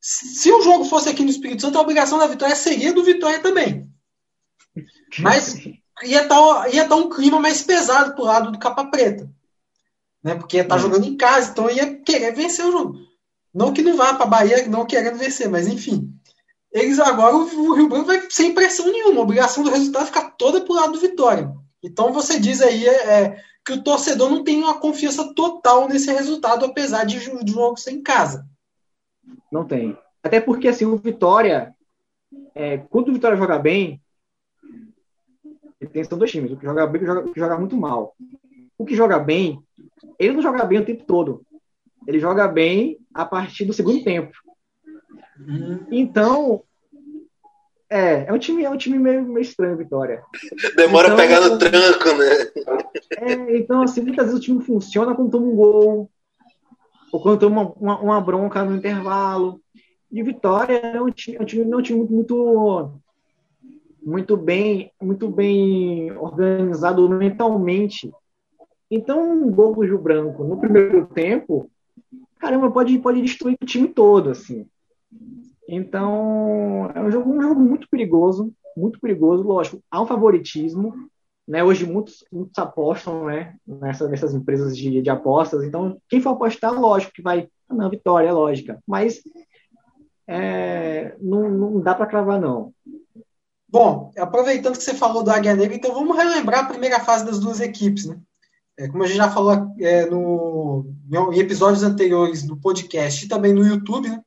Se o jogo fosse aqui no Espírito Santo, a obrigação da Vitória seria do Vitória também. Mas ia estar tá, ia tá um clima mais pesado pro lado do capa preta. Né? Porque ia estar tá uhum. jogando em casa, então ia querer vencer o jogo. Não que não vá para Bahia não querendo vencer, mas enfim. Eles agora, o Rio Branco vai sem pressão nenhuma. A obrigação do resultado fica toda pro lado do Vitória. Então você diz aí é, é, que o torcedor não tem uma confiança total nesse resultado, apesar de o jogo ser em casa. Não tem. Até porque assim, o Vitória, é, quando o Vitória joga bem, tem, são dois times, o que joga bem e o que joga muito mal. O que joga bem, ele não joga bem o tempo todo. Ele joga bem a partir do segundo tempo. Então, é, é um time, é um time meio, meio estranho, Vitória. Demora então, a pegar no tranco, né? É, então, assim, muitas vezes o time funciona quando toma um gol, ou quando toma uma, uma, uma bronca no intervalo. E o Vitória é um time, é um time, é um time muito, muito muito bem, muito bem organizado mentalmente. Então, um gol do Gil Branco no primeiro tempo, caramba, pode, pode destruir o time todo, assim. Então, é um jogo, um jogo muito perigoso, muito perigoso, lógico. Há um favoritismo, né? Hoje muitos, muitos apostam, né? Nessa, nessas empresas de, de apostas. Então, quem for apostar, lógico que vai, na vitória, é lógica. Mas é, não, não dá para cravar, não. Bom, aproveitando que você falou do Águia Negra, então vamos relembrar a primeira fase das duas equipes. Né? É, como a gente já falou é, no, em episódios anteriores do podcast e também no YouTube, né?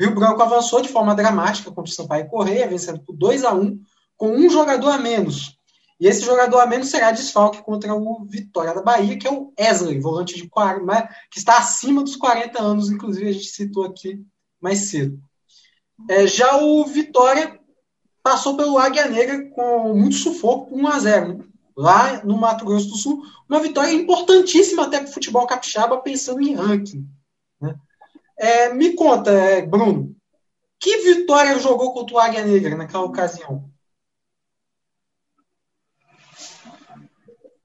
Rio Branco avançou de forma dramática contra o Sampaio Correia, vencendo por 2 a 1 com um jogador a menos. E esse jogador a menos será desfalque contra o Vitória da Bahia, que é o Wesley, volante de 40, que está acima dos 40 anos, inclusive a gente citou aqui mais cedo. É, já o Vitória passou pelo Águia Negra com muito sufoco, 1 a 0 lá no Mato Grosso do Sul. Uma vitória importantíssima até para o futebol capixaba, pensando em ranking. É, me conta, é, Bruno, que vitória jogou contra o Águia Negra naquela ocasião?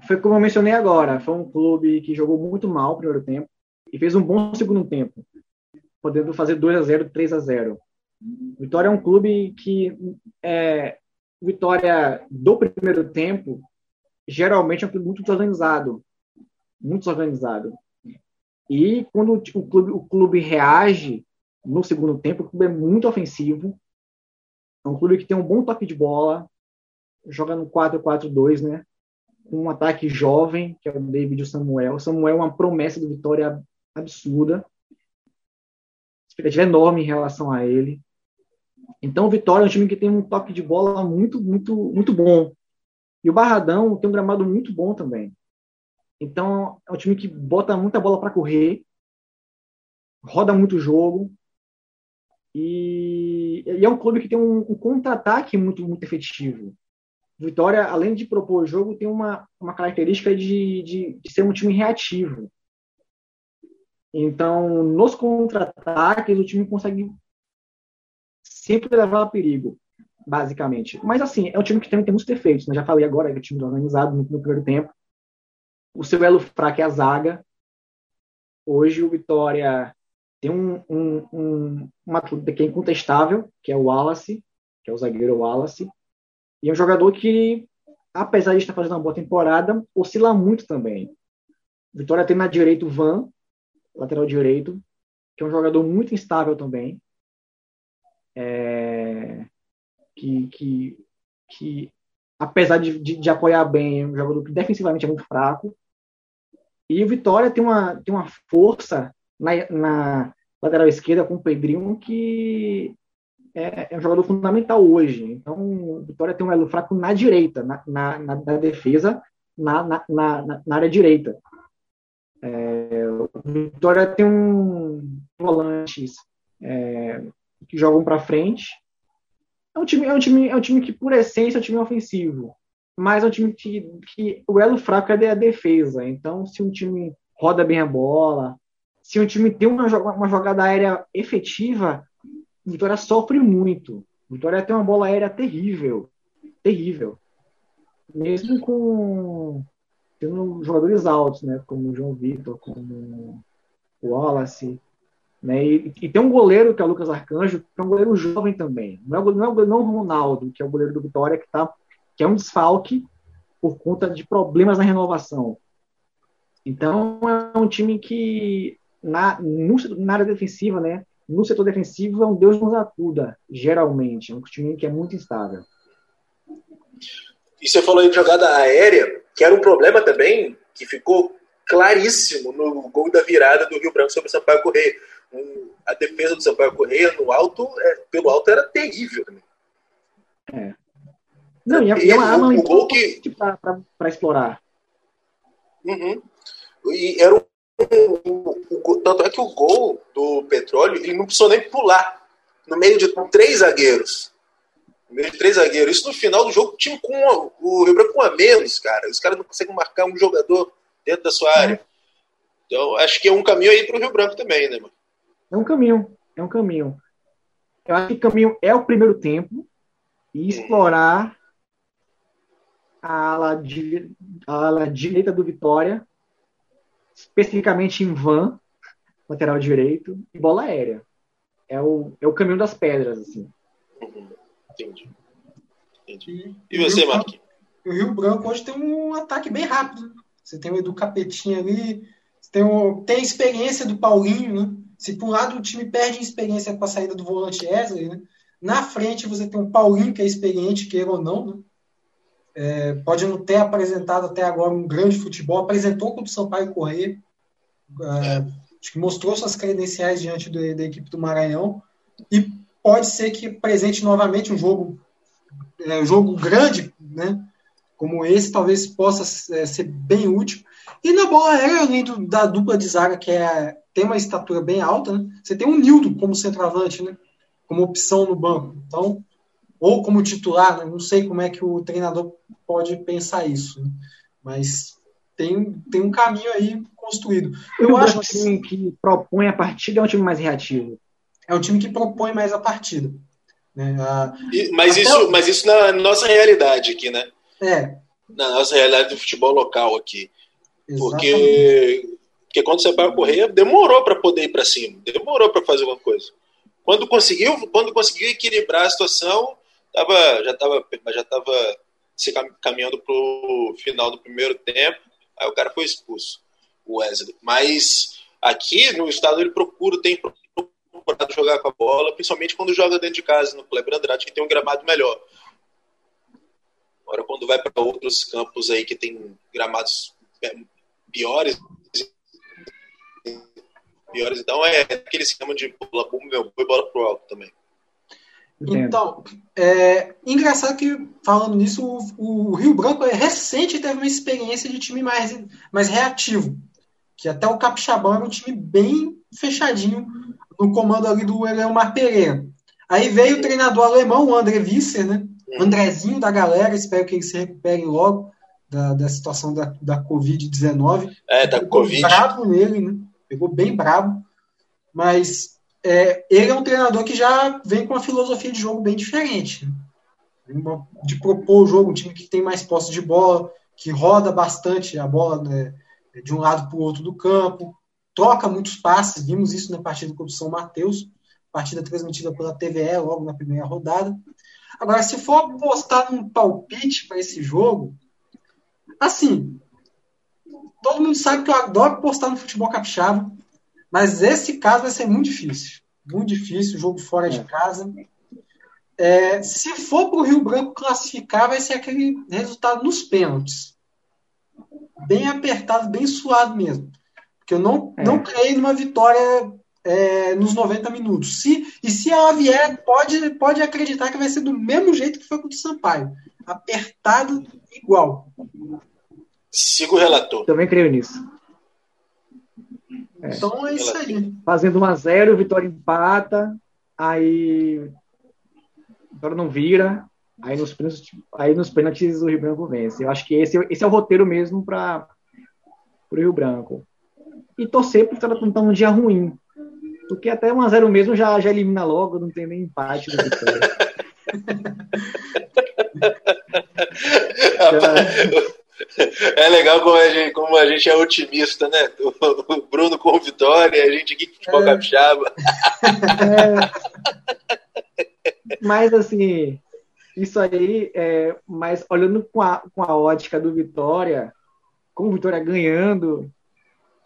Foi como eu mencionei agora, foi um clube que jogou muito mal no primeiro tempo e fez um bom segundo tempo, podendo fazer 2 a 0 3 a 0 Vitória é um clube que é, Vitória do primeiro tempo geralmente é um clube muito desorganizado, muito desorganizado. E quando o clube, o clube reage no segundo tempo, o clube é muito ofensivo. É um clube que tem um bom toque de bola, joga no 4-4-2, né? Um ataque jovem, que é o David Samuel. O Samuel é uma promessa do Vitória absurda. Expectativa enorme em relação a ele. Então, o Vitória é um time que tem um toque de bola muito, muito, muito bom. E o Barradão tem um gramado muito bom também. Então, é um time que bota muita bola para correr, roda muito jogo. E, e, é um clube que tem um, um contra-ataque muito, muito efetivo. Vitória, além de propor o jogo, tem uma, uma característica de, de, de ser um time reativo. Então, nos contra-ataques, o time consegue sempre levar a perigo, basicamente. Mas, assim, é um time que também tem muitos defeitos. Né? Já falei agora que é um time organizado no primeiro tempo. O seu elo fraco é a zaga. Hoje o Vitória tem um, um, um, uma que é incontestável, que é o Wallace, que é o zagueiro Wallace. E é um jogador que, apesar de estar fazendo uma boa temporada, oscila muito também. Vitória tem na direita o Van, lateral direito, que é um jogador muito instável também é, que, que, que, apesar de, de, de, apoiar bem, é um jogador que defensivamente é muito fraco. E o Vitória tem uma, tem uma força na, na lateral esquerda com o Pedrinho que é, é, um jogador fundamental hoje. Então, o Vitória tem um elo fraco na direita, na, na, na, na defesa, na, na, área direita. É, o Vitória tem um volantes é, que jogam para frente. É um, time, é, um time, é um time que, por essência, é um time ofensivo. Mas é um time que, que o elo fraco é a defesa. Então, se um time roda bem a bola, se um time tem uma, uma jogada aérea efetiva, Vitória sofre muito. Vitória tem uma bola aérea terrível. Terrível. Mesmo com tendo jogadores altos, né? Como o João Vitor, como o Wallace. Né? E, e, tem um goleiro que é o Lucas Arcanjo, que é um goleiro jovem também. Não é, não é, não é o Ronaldo, que é o goleiro do Vitória, que, tá, que é um desfalque por conta de problemas na renovação. Então é um time que na, no, na área defensiva, né? no setor defensivo é um Deus nos acuda, geralmente. É um time que é muito instável. E você falou aí de jogada aérea, que era um problema também, que ficou claríssimo no gol da virada do Rio Branco sobre o Sampaio Correia. Um, a defesa do Sampaio Correia no alto, é, pelo alto, era terrível. É. Não, e, é, é uma arma que... para explorar. Uhum. E era um o, tanto é que o gol do Petróleo, ele não precisou nem pular no meio de três zagueiros. No meio de três zagueiros. Isso no final do jogo, o time com o Rio Branco com a menos, cara. Os caras não conseguem marcar um jogador dentro da sua área. Então, acho que é um caminho aí para o Rio Branco também, né, mano? É um caminho, é um caminho. Eu acho que o caminho é o primeiro tempo e explorar a ala, de, a ala direita do Vitória especificamente em van, lateral direito, e bola aérea. É o, é o caminho das pedras, assim. Uhum. Entendi. Entendi. E você, Marquinhos? O Rio Branco hoje tem um ataque bem rápido. Você tem o Edu Capetinho ali, tem, o, tem a experiência do Paulinho, né? Se por um lado o time perde experiência com a saída do volante Wesley, né? Na frente você tem o Paulinho, que é experiente, queira ou não, né? É, pode não ter apresentado até agora um grande futebol, apresentou contra o Sampaio Correia, é, acho que mostrou suas credenciais diante do, da equipe do Maranhão, e pode ser que presente novamente um jogo, é, um jogo grande, né? Como esse, talvez possa é, ser bem útil. E na bola aérea, além do, da dupla de zaga, que é, tem uma estatura bem alta, né? você tem um Nildo como centroavante, né? Como opção no banco. Então, ou como titular, né? não sei como é que o treinador pode pensar isso, né? mas tem, tem um caminho aí construído. Eu acho que time que propõe a partida é um time mais reativo. É um time que propõe mais a partida. Né? A, e, mas, isso, o... mas isso na nossa realidade aqui, né? É. Na nossa realidade do futebol local aqui. Porque, porque quando você vai correr, demorou para poder ir para cima, demorou para fazer alguma coisa. Quando conseguiu, quando conseguiu equilibrar a situação, tava, já estava já tava se caminhando para o final do primeiro tempo, aí o cara foi expulso, o Wesley. Mas aqui no estado ele procura, tem procurado jogar com a bola, principalmente quando joga dentro de casa, no Kleber Andrade, que tem um gramado melhor. Agora, quando vai para outros campos aí que tem gramados piores, piores, então é aquele esquema de bola boom, bola pro alto também. Então, é engraçado que, falando nisso, o, o, Rio Branco é recente teve uma experiência de time mais, mais reativo. Que até o Capixabão era um time bem fechadinho no comando ali do Eleomar Pereira. Aí veio o treinador alemão, o André Visser, né? O Andrezinho da galera, espero que ele se recupere logo da, da situação da, da Covid-19. É, da Pegou Covid. bravo nele, né? Pegou bem bravo. Mas é, ele é um treinador que já vem com uma filosofia de jogo bem diferente. De propor o jogo, um time que tem mais posse de bola, que roda bastante a bola né, de um lado para o outro do campo, troca muitos passes, vimos isso na partida contra o São Mateus, partida transmitida pela TVE logo na primeira rodada. Agora, se for apostar num palpite para esse jogo, assim, todo mundo sabe que eu adoro apostar no futebol capixaba, mas esse caso vai ser muito difícil. Muito difícil, jogo fora de é. casa. É, se for para o Rio Branco classificar, vai ser aquele resultado nos pênaltis. Bem apertado, bem suado mesmo. Porque eu não, é. não creio numa vitória é, nos 90 minutos. Se, e se ela vier, pode, pode acreditar que vai ser do mesmo jeito que foi com o Sampaio. Apertado igual. Siga o relator. Também creio nisso. É. Então é isso aí. Fazendo 1x0, o Vitória empata, aí Vitória não vira, aí nos, aí nos pênaltis o Rio Branco vence. Eu acho que esse, esse é o roteiro mesmo para o Rio Branco. E torcer para o Vitória estar num dia ruim. Porque até 1x0 mesmo já, já elimina logo, não tem nem empate do Vitória. É legal como a, gente, como a gente é otimista, né? O Bruno com vitória, a gente aqui com futebol é. capixaba. É. Mas assim, isso aí, é, mas olhando com a, com a ótica do Vitória, com o Vitória ganhando,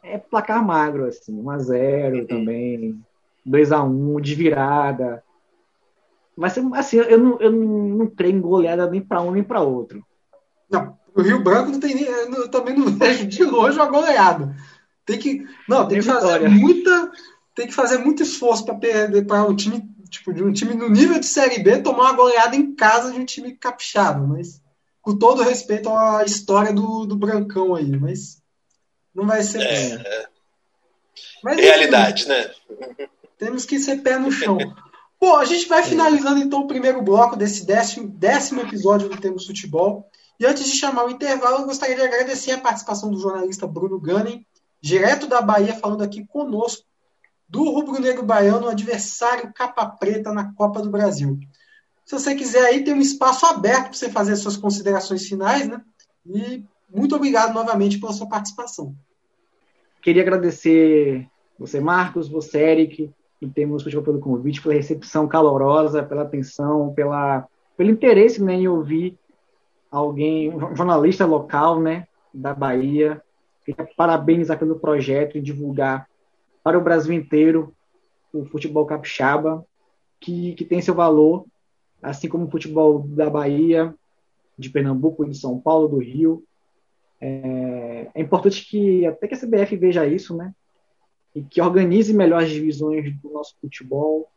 é placar magro, assim, 1x0 também, 2x1, de virada. Mas assim, eu não, eu não creio em goleada nem para um nem para outro. Não, o Rio Branco não tem nem, eu também não vejo de longe uma goleada. Tem que, não, tem, que fazer muita, tem que fazer muito esforço para perder para o um time, tipo, de um time no nível de série B tomar uma goleada em casa de um time capixado, mas com todo respeito à história do, do Brancão aí, mas não vai ser. É, é. Mas, Realidade, né? Temos que ser pé no chão. Bom, a gente vai finalizando então o primeiro bloco desse décimo, décimo episódio do Temos Futebol. E antes de chamar o intervalo, eu gostaria de agradecer a participação do jornalista Bruno Gunning, direto da Bahia, falando aqui conosco do Rubro Negro Baiano, adversário capa preta na Copa do Brasil. Se você quiser aí, tem um espaço aberto para você fazer suas considerações finais, né? E muito obrigado novamente pela sua participação. Queria agradecer você, Marcos, você, Eric, e temos pelo convite, pela recepção calorosa, pela atenção, pela, pelo interesse né, em ouvir alguém, um jornalista local, né, da Bahia. Queria parabenizar pelo projeto e divulgar para o Brasil inteiro o futebol capixaba, que, que tem seu valor, assim como o futebol da Bahia, de Pernambuco, de São Paulo, do Rio. É, é importante que até que a CBF veja isso, né? E que organize melhor as divisões do nosso futebol,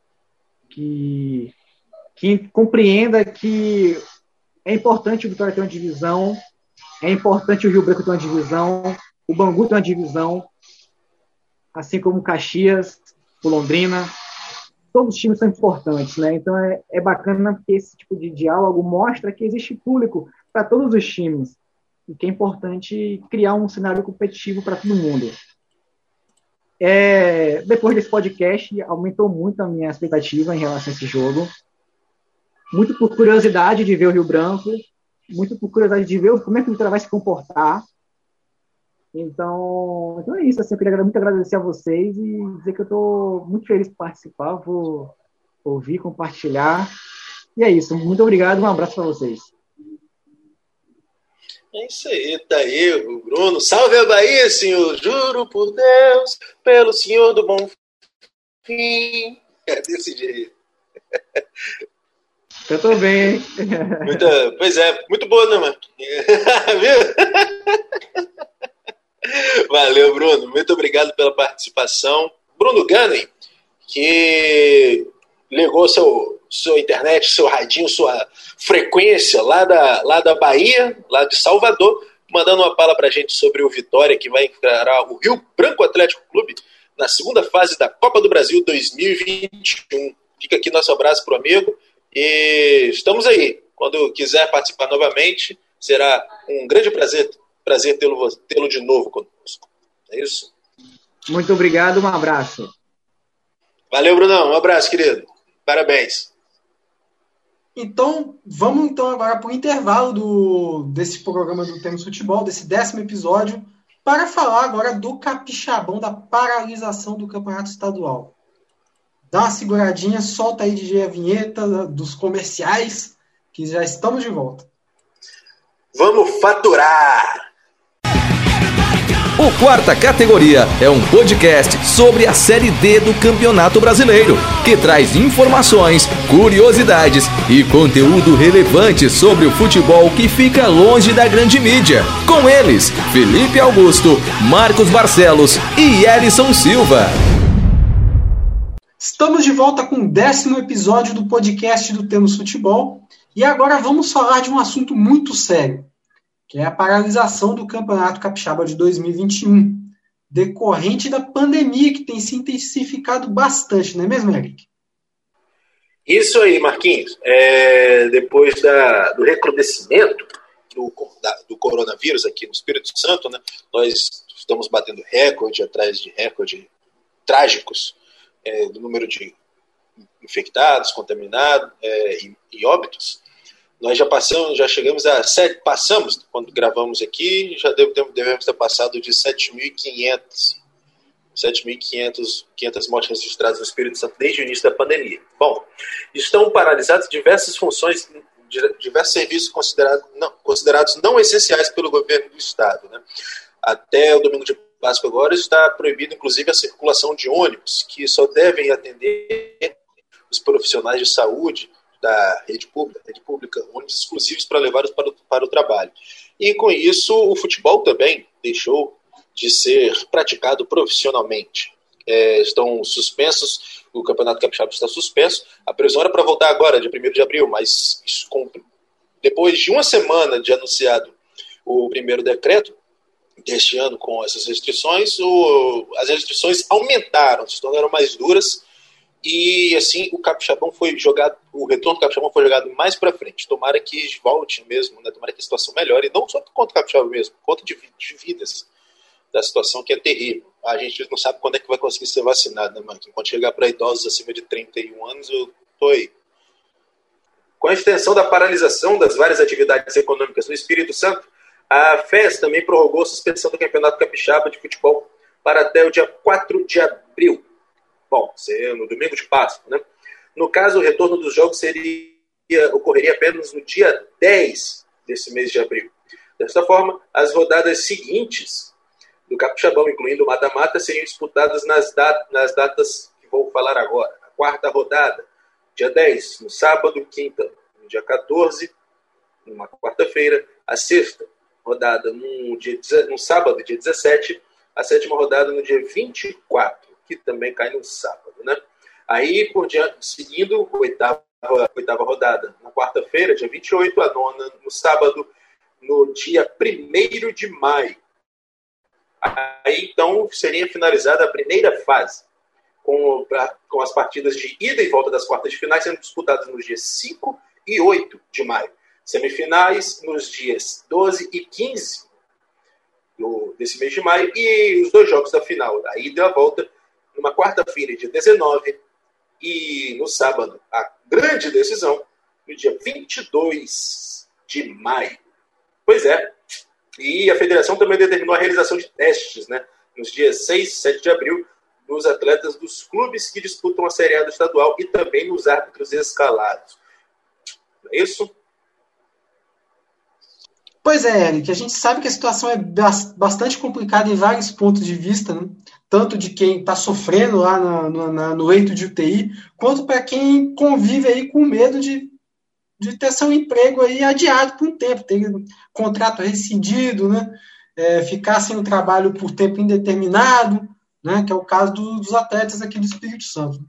que, que compreenda que é importante o Vitória ter uma divisão, é importante o Rio Branco ter uma divisão, o Bangu ter uma divisão, assim como o Caxias, o Londrina. Todos os times são importantes, né? Então é, é bacana porque esse tipo de diálogo mostra que existe público para todos os times e que é importante criar um cenário competitivo para todo mundo. É, depois desse podcast, aumentou muito a minha expectativa em relação a esse jogo muito por curiosidade de ver o Rio Branco, muito por curiosidade de ver como é que o Vitória vai se comportar. Então, então é isso. Assim, eu queria muito agradecer a vocês e dizer que eu estou muito feliz por participar, vou ouvir, compartilhar. E é isso. Muito obrigado, um abraço para vocês. É isso aí, tá aí o Bruno. Salve a Bahia, senhor. Juro por Deus, pelo senhor do bom fim. É desse jeito. Eu bem. Muita, pois é, muito boa, né, mano? Valeu, Bruno. Muito obrigado pela participação. Bruno Gunning, que ligou seu, sua internet, seu radinho, sua frequência lá da, lá da Bahia, lá de Salvador, mandando uma fala pra gente sobre o Vitória, que vai encarar o Rio Branco Atlético Clube na segunda fase da Copa do Brasil 2021. Fica aqui nosso abraço pro amigo e estamos aí. Quando quiser participar novamente, será um grande prazer, prazer tê-lo tê de novo conosco. É isso? Muito obrigado, um abraço. Valeu, Brunão. Um abraço, querido. Parabéns. Então, vamos então agora para o intervalo do, desse programa do Temos Futebol, desse décimo episódio, para falar agora do capixabão da paralisação do campeonato estadual dá uma seguradinha, solta aí DJ a vinheta dos comerciais, que já estamos de volta. Vamos faturar! O Quarta Categoria é um podcast sobre a Série D do Campeonato Brasileiro, que traz informações, curiosidades e conteúdo relevante sobre o futebol que fica longe da grande mídia. Com eles, Felipe Augusto, Marcos Barcelos e Elison Silva. Estamos de volta com o décimo episódio do podcast do Temos Futebol e agora vamos falar de um assunto muito sério, que é a paralisação do Campeonato Capixaba de 2021, decorrente da pandemia que tem se intensificado bastante, não é mesmo, Eric? Isso aí, Marquinhos. É, depois da, do recrudescimento do, da, do coronavírus aqui no Espírito Santo, né, nós estamos batendo recorde atrás de recorde trágicos é, do número de infectados, contaminados é, e, e, óbitos, nós já passamos, já chegamos a sete, passamos, quando gravamos aqui, já devemos ter passado de 7.500 7.500 mortes registradas no Espírito Santo desde o início da pandemia. Bom, estão paralisadas diversas funções, diversos serviços considerados não, considerados não essenciais pelo governo do Estado. Né? Até o domingo de básico agora está proibido, inclusive, a circulação de ônibus, que só devem atender os profissionais de saúde da rede pública, rede pública ônibus exclusivos para levar para para o trabalho. E com isso, o futebol também deixou de ser praticado profissionalmente. É, estão suspensos, o Campeonato Capixaba está suspenso. A previsão era para voltar agora, dia 1 de abril, mas isso, depois de uma semana de anunciado o primeiro decreto, deste ano com essas restrições, o, as restrições aumentaram, se tornaram mais duras e assim o capixabão foi jogado, o retorno do capixabão foi jogado mais para frente. Tomara que volte mesmo, né? tomara que a situação melhore, e não só por conta do capixabão mesmo, por conta de, de, vidas da situação que é terrível. A gente não sabe quando é que vai conseguir ser vacinado, né, Marquinhos? Quando chegar para idosos acima de 31 anos, eu tô aí. Com a extensão da paralisação das várias atividades econômicas no Espírito Santo, a FES também prorrogou a suspensão do Campeonato Capixaba de Futebol para até o dia 4 de abril. Bom, no domingo de Páscoa, né? No caso, o retorno dos jogos seria, ocorreria apenas no dia 10 desse mês de abril. Desta forma, as rodadas seguintes do Capixabão, incluindo o mata-mata, seriam disputadas nas, dat nas datas que vou falar agora. A quarta rodada, dia 10, no sábado, quinta, no dia 14, numa quarta-feira, a sexta, rodada no, dia, no sábado, dia 17, a sétima rodada no dia 24, que também cai no sábado. Né? Aí, por diante, seguindo, oitava, oitava rodada na quarta-feira, dia 28, a nona no sábado, no dia 1 de maio. Aí, então, seria finalizada a primeira fase, com, com as partidas de ida e volta das quartas de finais sendo disputadas nos dias 5 e 8 de maio. Semifinais nos dias 12 e 15 do, desse mês de maio e os dois jogos da final, a ida e a volta, numa quarta-feira, dia 19, e no sábado, a grande decisão, no dia 22 de maio. Pois é, e a federação também determinou a realização de testes, né, nos dias 6 e 7 de abril, nos atletas dos clubes que disputam a Série A do estadual e também nos árbitros escalados. É isso? Pois é, Eric, a gente sabe que a situação é bastante complicada em vários pontos de vista, né? tanto de quem está sofrendo lá no, na, no leito de UTI, quanto para quem convive aí com medo de, de ter seu emprego aí adiado por um tempo, ter contrato rescindido, né? É, ficar sem o trabalho por tempo indeterminado, né? que é o caso do, dos atletas aqui do Espírito Santo.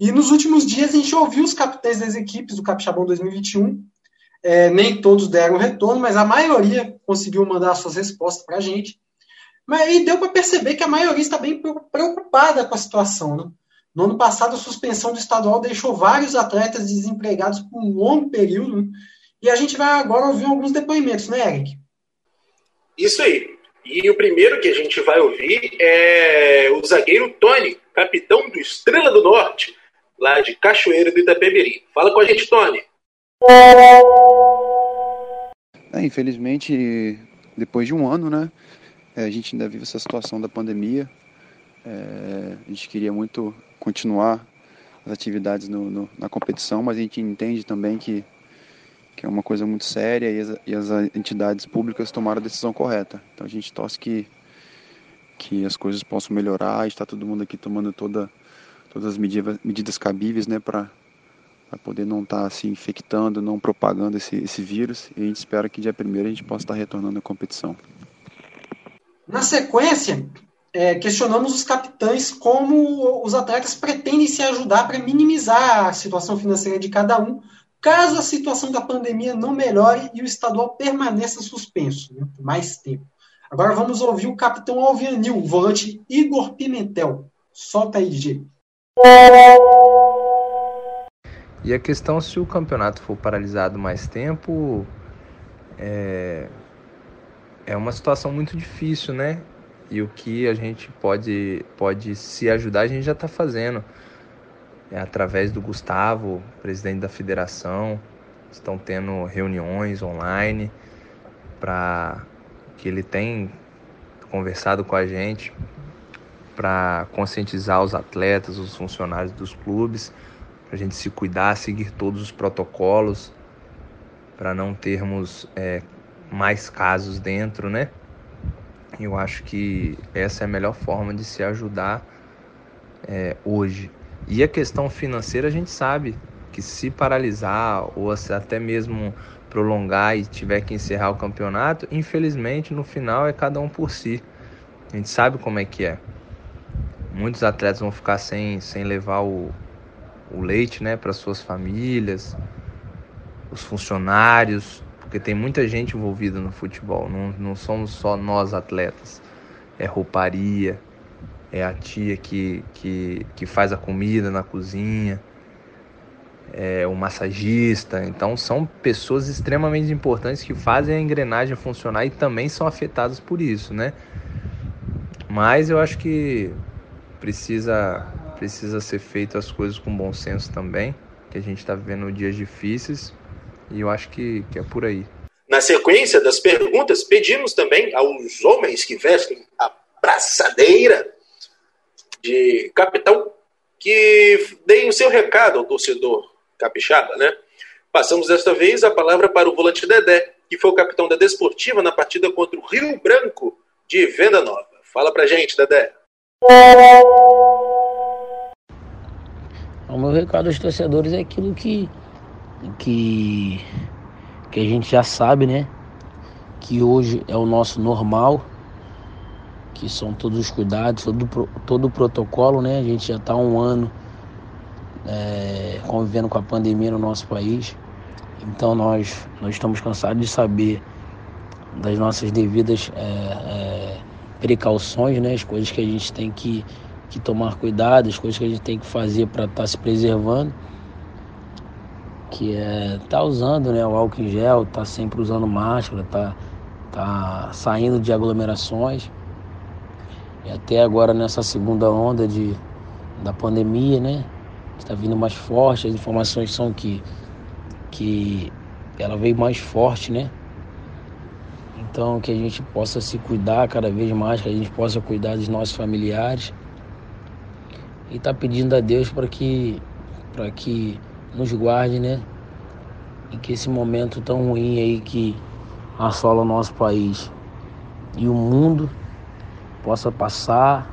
E nos últimos dias a gente ouviu os capitães das equipes do Capixabão 2021 é, nem todos deram retorno, mas a maioria conseguiu mandar suas respostas para a gente. Mas aí deu para perceber que a maioria está bem preocupada com a situação. Né? No ano passado, a suspensão do estadual deixou vários atletas desempregados por um longo período. Né? E a gente vai agora ouvir alguns depoimentos, né, Eric? Isso aí. E o primeiro que a gente vai ouvir é o zagueiro Tony, capitão do Estrela do Norte, lá de Cachoeira do Itapemirim. Fala com a gente, Tony. É, infelizmente, depois de um ano, né, é, a gente ainda vive essa situação da pandemia. É, a gente queria muito continuar as atividades no, no, na competição, mas a gente entende também que, que é uma coisa muito séria e as, e as entidades públicas tomaram a decisão correta. Então a gente torce que, que as coisas possam melhorar, está todo mundo aqui tomando toda, todas as medidas, medidas cabíveis né, para para poder não estar tá se infectando, não propagando esse, esse vírus. E a gente espera que dia 1 a gente possa estar retornando à competição. Na sequência, é, questionamos os capitães como os atletas pretendem se ajudar para minimizar a situação financeira de cada um, caso a situação da pandemia não melhore e o estadual permaneça suspenso né, por mais tempo. Agora vamos ouvir o capitão Alvianil, volante Igor Pimentel. Solta aí, DJ. E a questão se o campeonato for paralisado mais tempo é, é uma situação muito difícil, né? E o que a gente pode, pode se ajudar, a gente já está fazendo. É através do Gustavo, presidente da federação, estão tendo reuniões online para que ele tem conversado com a gente para conscientizar os atletas, os funcionários dos clubes, para a gente se cuidar, seguir todos os protocolos, para não termos é, mais casos dentro, né? Eu acho que essa é a melhor forma de se ajudar é, hoje. E a questão financeira, a gente sabe que se paralisar ou até mesmo prolongar e tiver que encerrar o campeonato, infelizmente no final é cada um por si. A gente sabe como é que é. Muitos atletas vão ficar sem, sem levar o, o leite né, para suas famílias, os funcionários, porque tem muita gente envolvida no futebol, não, não somos só nós atletas. É rouparia, é a tia que, que, que faz a comida na cozinha, é o massagista. Então são pessoas extremamente importantes que fazem a engrenagem funcionar e também são afetadas por isso, né? Mas eu acho que precisa, precisa ser feito as coisas com bom senso também, que a gente está vivendo dias difíceis e eu acho que, que é por aí. Na sequência das perguntas, pedimos também aos homens que vestem a braçadeira de capitão que deem o seu recado ao torcedor capixaba, né? Passamos desta vez a palavra para o volante Dedé, que foi o capitão da Desportiva na partida contra o Rio Branco de Venda Nova. Fala pra gente, Dedé. O meu recado aos torcedores é aquilo que que, que a gente já sabe, né? Que hoje é o nosso normal, que são todos os cuidados, todo, todo o protocolo, né? A gente já está um ano é, convivendo com a pandemia no nosso país. Então nós, nós estamos cansados de saber das nossas devidas é, é, precauções, né? As coisas que a gente tem que, que tomar cuidado, as coisas que a gente tem que fazer para estar tá se preservando que é tá usando né, o álcool em gel, tá sempre usando máscara, tá, tá saindo de aglomerações. E até agora nessa segunda onda de, da pandemia, né? Está vindo mais forte, as informações são que, que ela veio mais forte, né? Então que a gente possa se cuidar cada vez mais, que a gente possa cuidar dos nossos familiares. E tá pedindo a Deus para que, para que nos guarde, né? E que esse momento tão ruim aí que assola o nosso país e o mundo possa passar,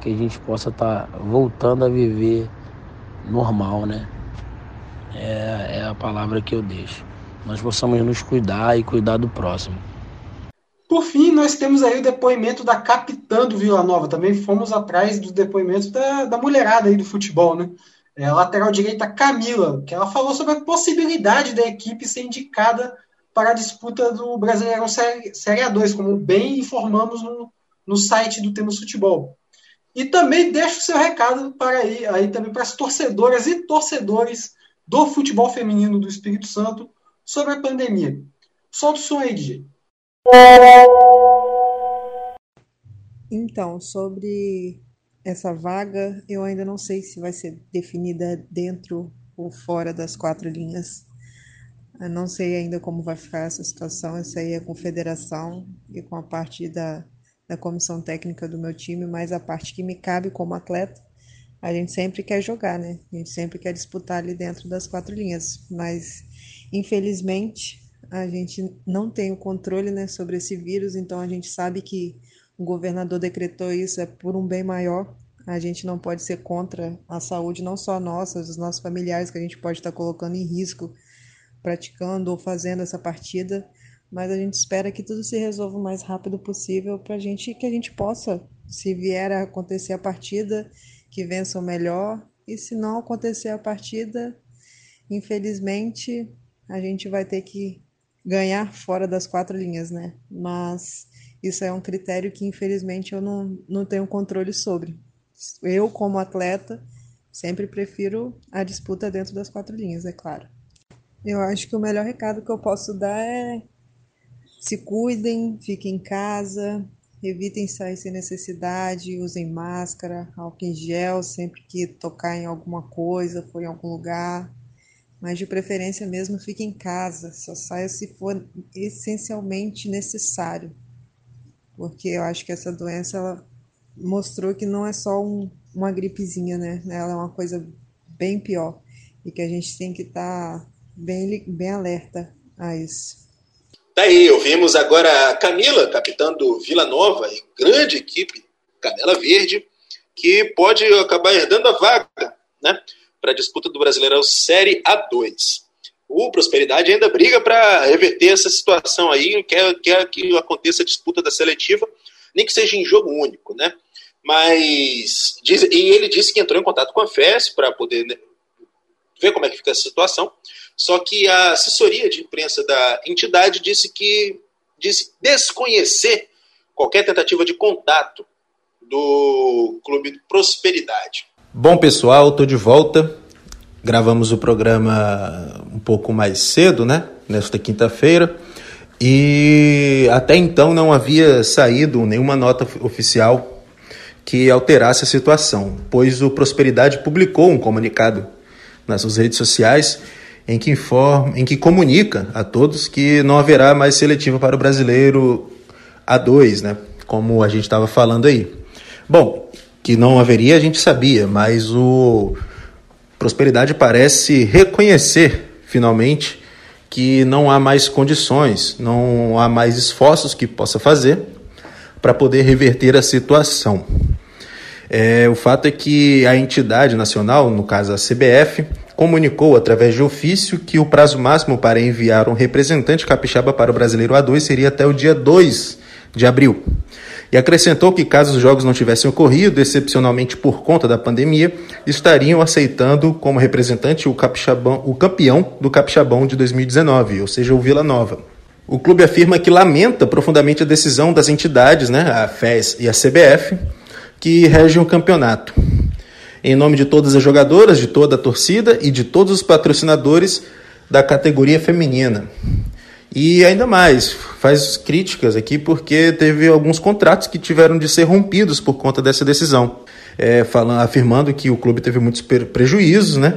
que a gente possa estar tá voltando a viver normal, né? É, é a palavra que eu deixo. Nós possamos nos cuidar e cuidar do próximo. Por fim, nós temos aí o depoimento da capitã do Vila Nova. Também fomos atrás do depoimento da, da mulherada aí do futebol, né? é, lateral direita Camila, que ela falou sobre a possibilidade da equipe ser indicada para a disputa do Brasileirão Série, Série A2, como bem informamos no, no site do Temos Futebol. E também deixo o seu recado para aí, aí também para as torcedoras e torcedores do futebol feminino do Espírito Santo sobre a pandemia. Solta o som aí, DJ. Então, sobre essa vaga eu ainda não sei se vai ser definida dentro ou fora das quatro linhas. Eu não sei ainda como vai ficar essa situação. Isso aí é com a federação e com a parte da, da comissão técnica do meu time, mas a parte que me cabe como atleta, a gente sempre quer jogar, né? A gente sempre quer disputar ali dentro das quatro linhas. Mas, infelizmente, a gente não tem o controle né, sobre esse vírus, então a gente sabe que o governador decretou isso é por um bem maior. A gente não pode ser contra a saúde, não só nossa, dos nossos familiares, que a gente pode estar colocando em risco praticando ou fazendo essa partida, mas a gente espera que tudo se resolva o mais rápido possível para gente que a gente possa Se vier a acontecer a partida, que vença o melhor. E se não acontecer a partida, infelizmente, a gente vai ter que ganhar fora das quatro linhas, né? Mas isso é um critério que, infelizmente, eu não, não tenho controle sobre. Eu, como atleta, sempre prefiro a disputa dentro das quatro linhas, é claro. Eu acho que o melhor recado que eu posso dar é se cuidem, fiquem em casa, evitem sair sem necessidade, usem máscara, álcool em gel sempre que tocar em alguma coisa, for em algum lugar. Mas de preferência mesmo fique em casa, só saia se for essencialmente necessário. Porque eu acho que essa doença ela mostrou que não é só um, uma gripezinha, né? Ela é uma coisa bem pior e que a gente tem que estar tá bem, bem alerta a isso. Tá ouvimos agora a Camila, capitã do Vila Nova, e grande equipe, Canela Verde, que pode acabar herdando a vaga né, para a disputa do Brasileirão Série A2. O Prosperidade ainda briga para reverter essa situação aí, quer, quer que aconteça a disputa da seletiva, nem que seja em jogo único, né? Mas, diz, e ele disse que entrou em contato com a FES para poder né, ver como é que fica essa situação. Só que a assessoria de imprensa da entidade disse que disse desconhecer qualquer tentativa de contato do Clube Prosperidade. Bom, pessoal, estou de volta. Gravamos o programa um pouco mais cedo, né? Nesta quinta-feira. E até então não havia saído nenhuma nota oficial que alterasse a situação, pois o Prosperidade publicou um comunicado nas suas redes sociais em que informa, em que comunica a todos que não haverá mais seletiva para o brasileiro A2, né? Como a gente estava falando aí. Bom, que não haveria a gente sabia, mas o Prosperidade parece reconhecer finalmente que não há mais condições, não há mais esforços que possa fazer para poder reverter a situação. É, o fato é que a entidade nacional, no caso a CBF, comunicou através de ofício que o prazo máximo para enviar um representante capixaba para o Brasileiro A2 seria até o dia 2 de abril. E acrescentou que, caso os jogos não tivessem ocorrido, excepcionalmente por conta da pandemia, estariam aceitando como representante o, capixabão, o campeão do Capixabão de 2019, ou seja, o Vila Nova. O clube afirma que lamenta profundamente a decisão das entidades, né, a FES e a CBF, que regem o campeonato. Em nome de todas as jogadoras, de toda a torcida e de todos os patrocinadores da categoria feminina. E ainda mais, faz críticas aqui porque teve alguns contratos que tiveram de ser rompidos por conta dessa decisão. É, falando, afirmando que o clube teve muitos prejuízos, né?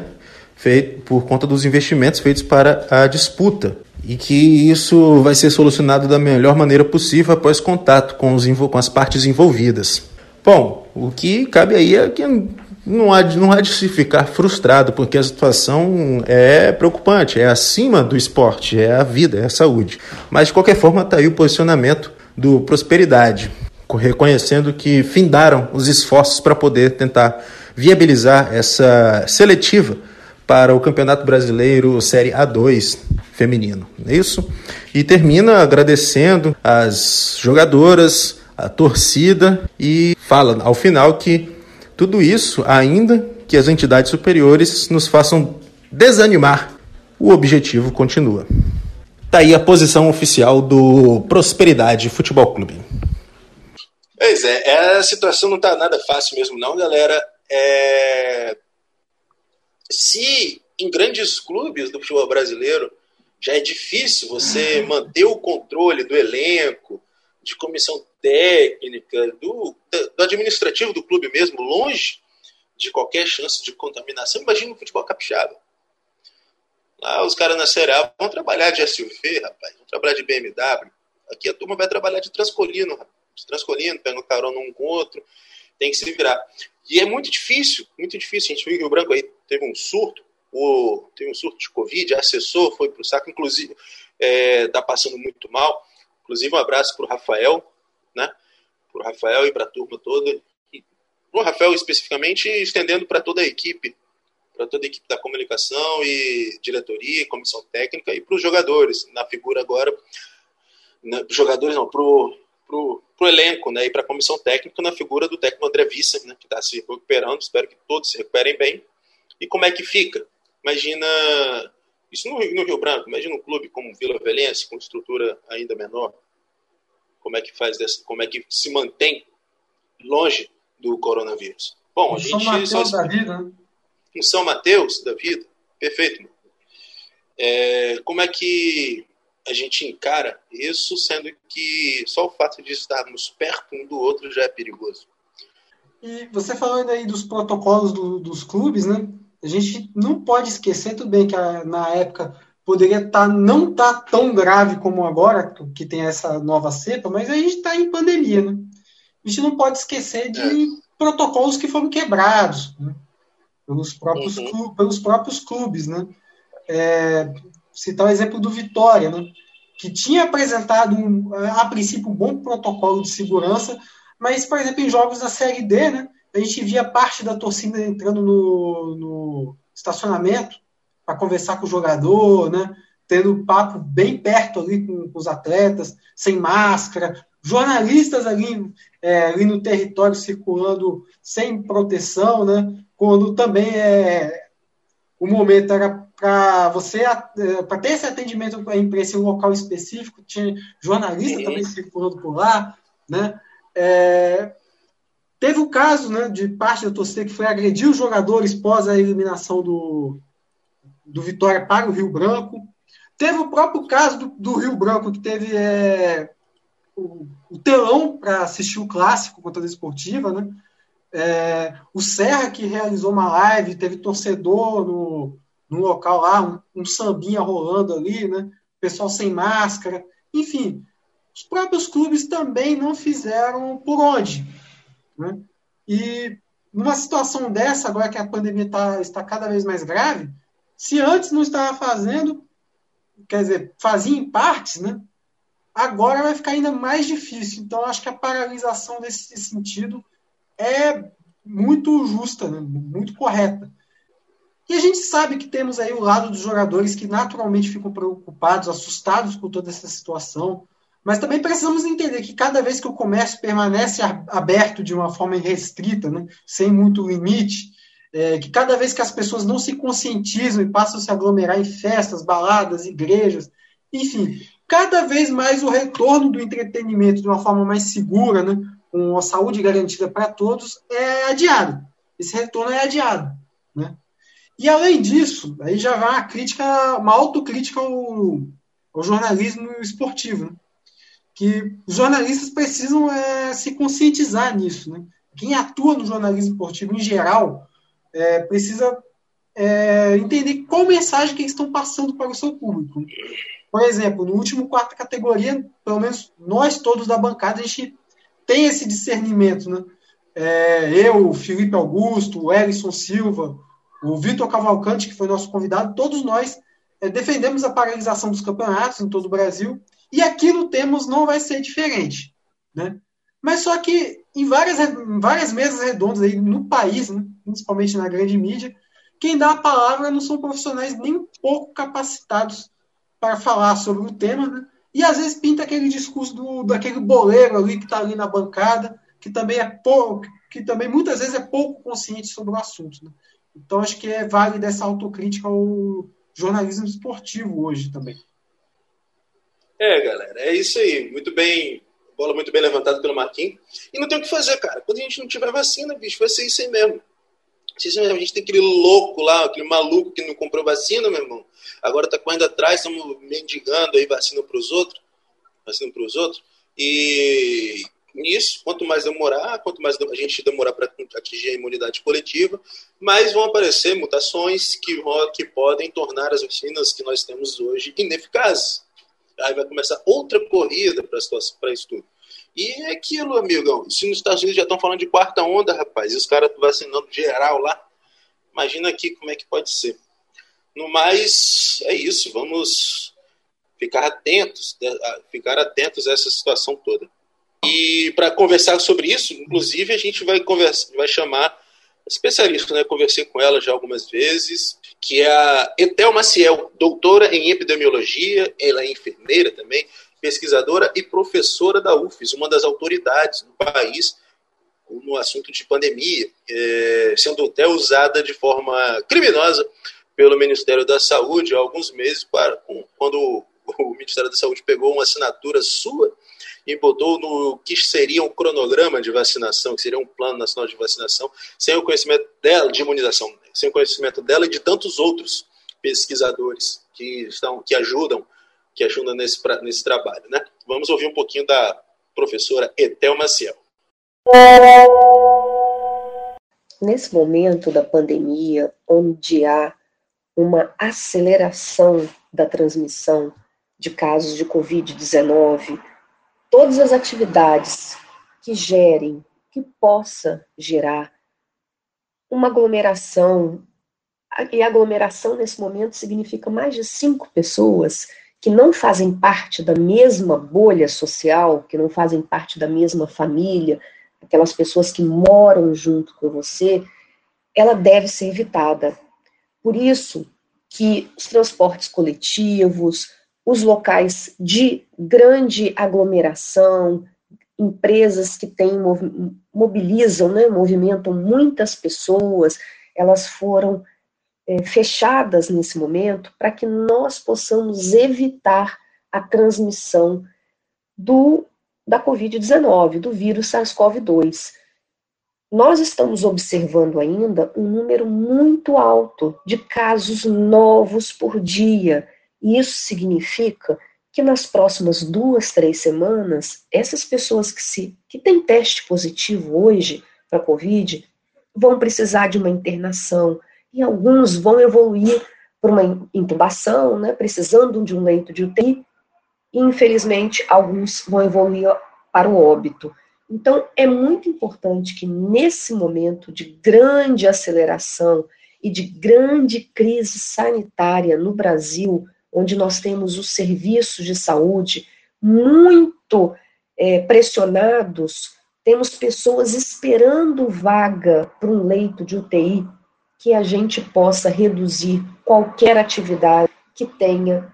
Feito por conta dos investimentos feitos para a disputa e que isso vai ser solucionado da melhor maneira possível após contato com, os, com as partes envolvidas. Bom, o que cabe aí é que não há, não há de se ficar frustrado, porque a situação é preocupante, é acima do esporte, é a vida, é a saúde. Mas, de qualquer forma, está aí o posicionamento do Prosperidade, reconhecendo que findaram os esforços para poder tentar viabilizar essa seletiva para o Campeonato Brasileiro Série A2 feminino. É isso? E termina agradecendo as jogadoras, a torcida e fala ao final que tudo isso ainda que as entidades superiores nos façam desanimar. O objetivo continua. Tá aí a posição oficial do Prosperidade Futebol Clube. Pois é, a situação não tá nada fácil mesmo não, galera. É... Se em grandes clubes do futebol brasileiro já é difícil você manter o controle do elenco, de comissão técnica, do, do administrativo do clube mesmo, longe de qualquer chance de contaminação. Imagina o futebol capixaba. Lá os caras na Série A vão trabalhar de SUV, rapaz, vão trabalhar de BMW. Aqui a turma vai trabalhar de transcolino, de transcolino, pega carona um com o outro, tem que se virar. E é muito difícil, muito difícil. A gente viu que o Branco aí teve um surto, o, teve um surto de Covid, assessor foi para o saco, inclusive é, tá passando muito mal. Inclusive, um abraço para o Rafael, né? Para o Rafael e para a turma toda. Para o Rafael especificamente, estendendo para toda a equipe, para toda a equipe da comunicação e diretoria, comissão técnica e para os jogadores, na figura agora, na, jogadores não, para pro elenco né, e para a comissão técnica na figura do técnico André Vissa, né, que está se recuperando. Espero que todos se recuperem bem. E como é que fica? Imagina isso no, no Rio Branco, imagina um clube como Vila Velense, com estrutura ainda menor. Como é que faz dessa, como é que se mantém longe do coronavírus? Bom, a gente São Mateus só... da vida, né? Em São Mateus da vida, perfeito. É, como é que a gente encara isso, sendo que só o fato de estarmos perto um do outro já é perigoso? E você falando aí dos protocolos do, dos clubes, né? A gente não pode esquecer, tudo bem que a, na época poderia tá, não estar tá tão grave como agora, que tem essa nova cepa, mas a gente está em pandemia, né? A gente não pode esquecer de é. protocolos que foram quebrados né? pelos, próprios uhum. clubes, pelos próprios clubes, né? É, citar o exemplo do Vitória, né? que tinha apresentado, um, a princípio, um bom protocolo de segurança, mas, por exemplo, em jogos da Série D, né, a gente via parte da torcida entrando no, no estacionamento para conversar com o jogador, né, tendo papo bem perto ali com, com os atletas, sem máscara, jornalistas ali, é, ali no território circulando sem proteção, né, quando também é, o momento era para você é, para ter esse atendimento para a imprensa em um local específico, tinha jornalista também circulando por lá, né? É, teve o caso né, de parte da torcida que foi agredir os jogadores pós a eliminação do, do Vitória para o Rio Branco. Teve o próprio caso do, do Rio Branco, que teve é, o, o, telão para assistir o clássico contra a esportiva, né? É, o Serra, que realizou uma live, teve torcedor no, no local lá, um, um sambinha rolando ali, né? Pessoal sem máscara. Enfim, os próprios clubes também não fizeram por onde. Né? E numa situação dessa, agora que a pandemia tá, está cada vez mais grave, se antes não estava fazendo, quer dizer, fazia em partes, né? agora vai ficar ainda mais difícil. Então, acho que a paralisação nesse sentido é muito justa, né? muito correta. E a gente sabe que temos aí o lado dos jogadores que naturalmente ficam preocupados, assustados com toda essa situação. Mas também precisamos entender que cada vez que o comércio permanece aberto de uma forma restrita, né, sem muito limite, é, que cada vez que as pessoas não se conscientizam e passam a se aglomerar em festas, baladas, igrejas, enfim, cada vez mais o retorno do entretenimento de uma forma mais segura, né, com a saúde garantida para todos, é adiado. Esse retorno é adiado. Né? E além disso, aí já vai uma crítica, uma autocrítica ao, ao jornalismo esportivo, né? Que os jornalistas precisam é, se conscientizar nisso. Né? Quem atua no jornalismo esportivo em geral é, precisa é, entender qual mensagem que eles estão passando para o seu público. Por exemplo, no último quarta categoria, pelo menos nós todos da bancada, a gente tem esse discernimento. Né? É, eu, Felipe Augusto, o Ellison Silva, o Vitor Cavalcante, que foi nosso convidado, todos nós é, defendemos a paralisação dos campeonatos em todo o Brasil, e aqui no Temos não vai ser diferente. Né? Mas só que em várias, em várias mesas redondas aí no país, né, principalmente na grande mídia, quem dá a palavra não são profissionais nem pouco capacitados para falar sobre o tema, né? e às vezes pinta aquele discurso do, daquele boleiro ali que está ali na bancada, que também é pouco, que também muitas vezes é pouco consciente sobre o assunto. Né? Então, acho que é válido essa autocrítica ao jornalismo esportivo hoje também. É, galera, é isso aí. Muito bem, bola muito bem levantada pelo Marquinhos. E não tem o que fazer, cara. Quando a gente não tiver vacina, bicho, vai ser isso aí mesmo. A gente tem aquele louco lá, aquele maluco que não comprou vacina, meu irmão. Agora tá correndo atrás, estamos mendigando aí vacina para os outros. Vacina para os outros. E nisso, quanto mais demorar, quanto mais a gente demorar para atingir a imunidade coletiva, mais vão aparecer mutações que, que podem tornar as vacinas que nós temos hoje ineficazes. Aí vai começar outra corrida para isso tudo. E é aquilo, amigão. Se nos Estados Unidos já estão falando de quarta onda, rapaz, e os caras vacinando geral lá, imagina aqui como é que pode ser. No mais, é isso. Vamos ficar atentos, ficar atentos a essa situação toda. E para conversar sobre isso, inclusive, a gente vai, conversa, vai chamar especialista, né? Conversei com ela já algumas vezes, que é a Etel Maciel, doutora em epidemiologia, ela é enfermeira também, pesquisadora e professora da UFES, uma das autoridades no país no assunto de pandemia, é, sendo até usada de forma criminosa pelo Ministério da Saúde há alguns meses, para, quando o Ministério da Saúde pegou uma assinatura sua e botou no que seria um cronograma de vacinação, que seria um plano nacional de vacinação, sem o conhecimento dela, de imunização, sem o conhecimento dela e de tantos outros pesquisadores que estão, que ajudam, que ajudam nesse, nesse trabalho, né? Vamos ouvir um pouquinho da professora Etel Maciel. Nesse momento da pandemia, onde há uma aceleração da transmissão de casos de Covid-19, todas as atividades que gerem, que possa gerar uma aglomeração, e aglomeração nesse momento significa mais de cinco pessoas que não fazem parte da mesma bolha social, que não fazem parte da mesma família, aquelas pessoas que moram junto com você, ela deve ser evitada. Por isso que os transportes coletivos, os locais de grande aglomeração, empresas que têm, mobilizam, né, movimentam muitas pessoas, elas foram é, fechadas nesse momento para que nós possamos evitar a transmissão do da Covid-19, do vírus SARS-CoV-2. Nós estamos observando ainda um número muito alto de casos novos por dia, e isso significa que nas próximas duas, três semanas, essas pessoas que, se, que têm teste positivo hoje para Covid vão precisar de uma internação, e alguns vão evoluir para uma intubação, né, precisando de um leito de UTI, e infelizmente alguns vão evoluir para o óbito. Então, é muito importante que nesse momento de grande aceleração e de grande crise sanitária no Brasil, onde nós temos os serviços de saúde muito é, pressionados, temos pessoas esperando vaga para um leito de UTI, que a gente possa reduzir qualquer atividade que tenha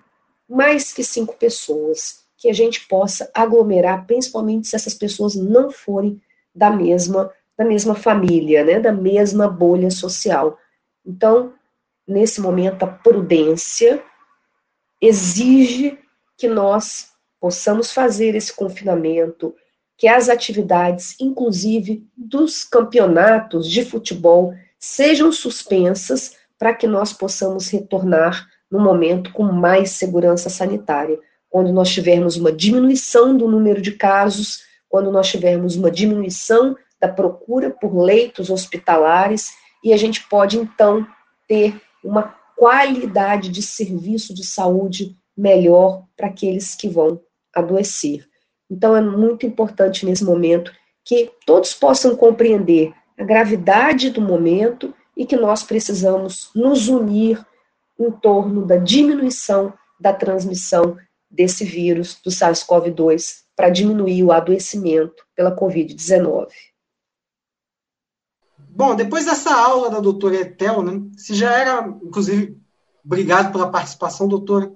mais que cinco pessoas, que a gente possa aglomerar, principalmente se essas pessoas não forem da mesma da mesma família, né, da mesma bolha social. Então, nesse momento, a prudência exige que nós possamos fazer esse confinamento, que as atividades, inclusive dos campeonatos de futebol, sejam suspensas para que nós possamos retornar no momento com mais segurança sanitária, quando nós tivermos uma diminuição do número de casos, quando nós tivermos uma diminuição da procura por leitos hospitalares, e a gente pode então ter uma qualidade de serviço de saúde melhor para aqueles que vão adoecer. Então é muito importante nesse momento que todos possam compreender a gravidade do momento e que nós precisamos nos unir em torno da diminuição da transmissão desse vírus, do SARS-CoV-2, para diminuir o adoecimento pela Covid-19. Bom, depois dessa aula da doutora Etel, né, se já era, inclusive, obrigado pela participação, doutora,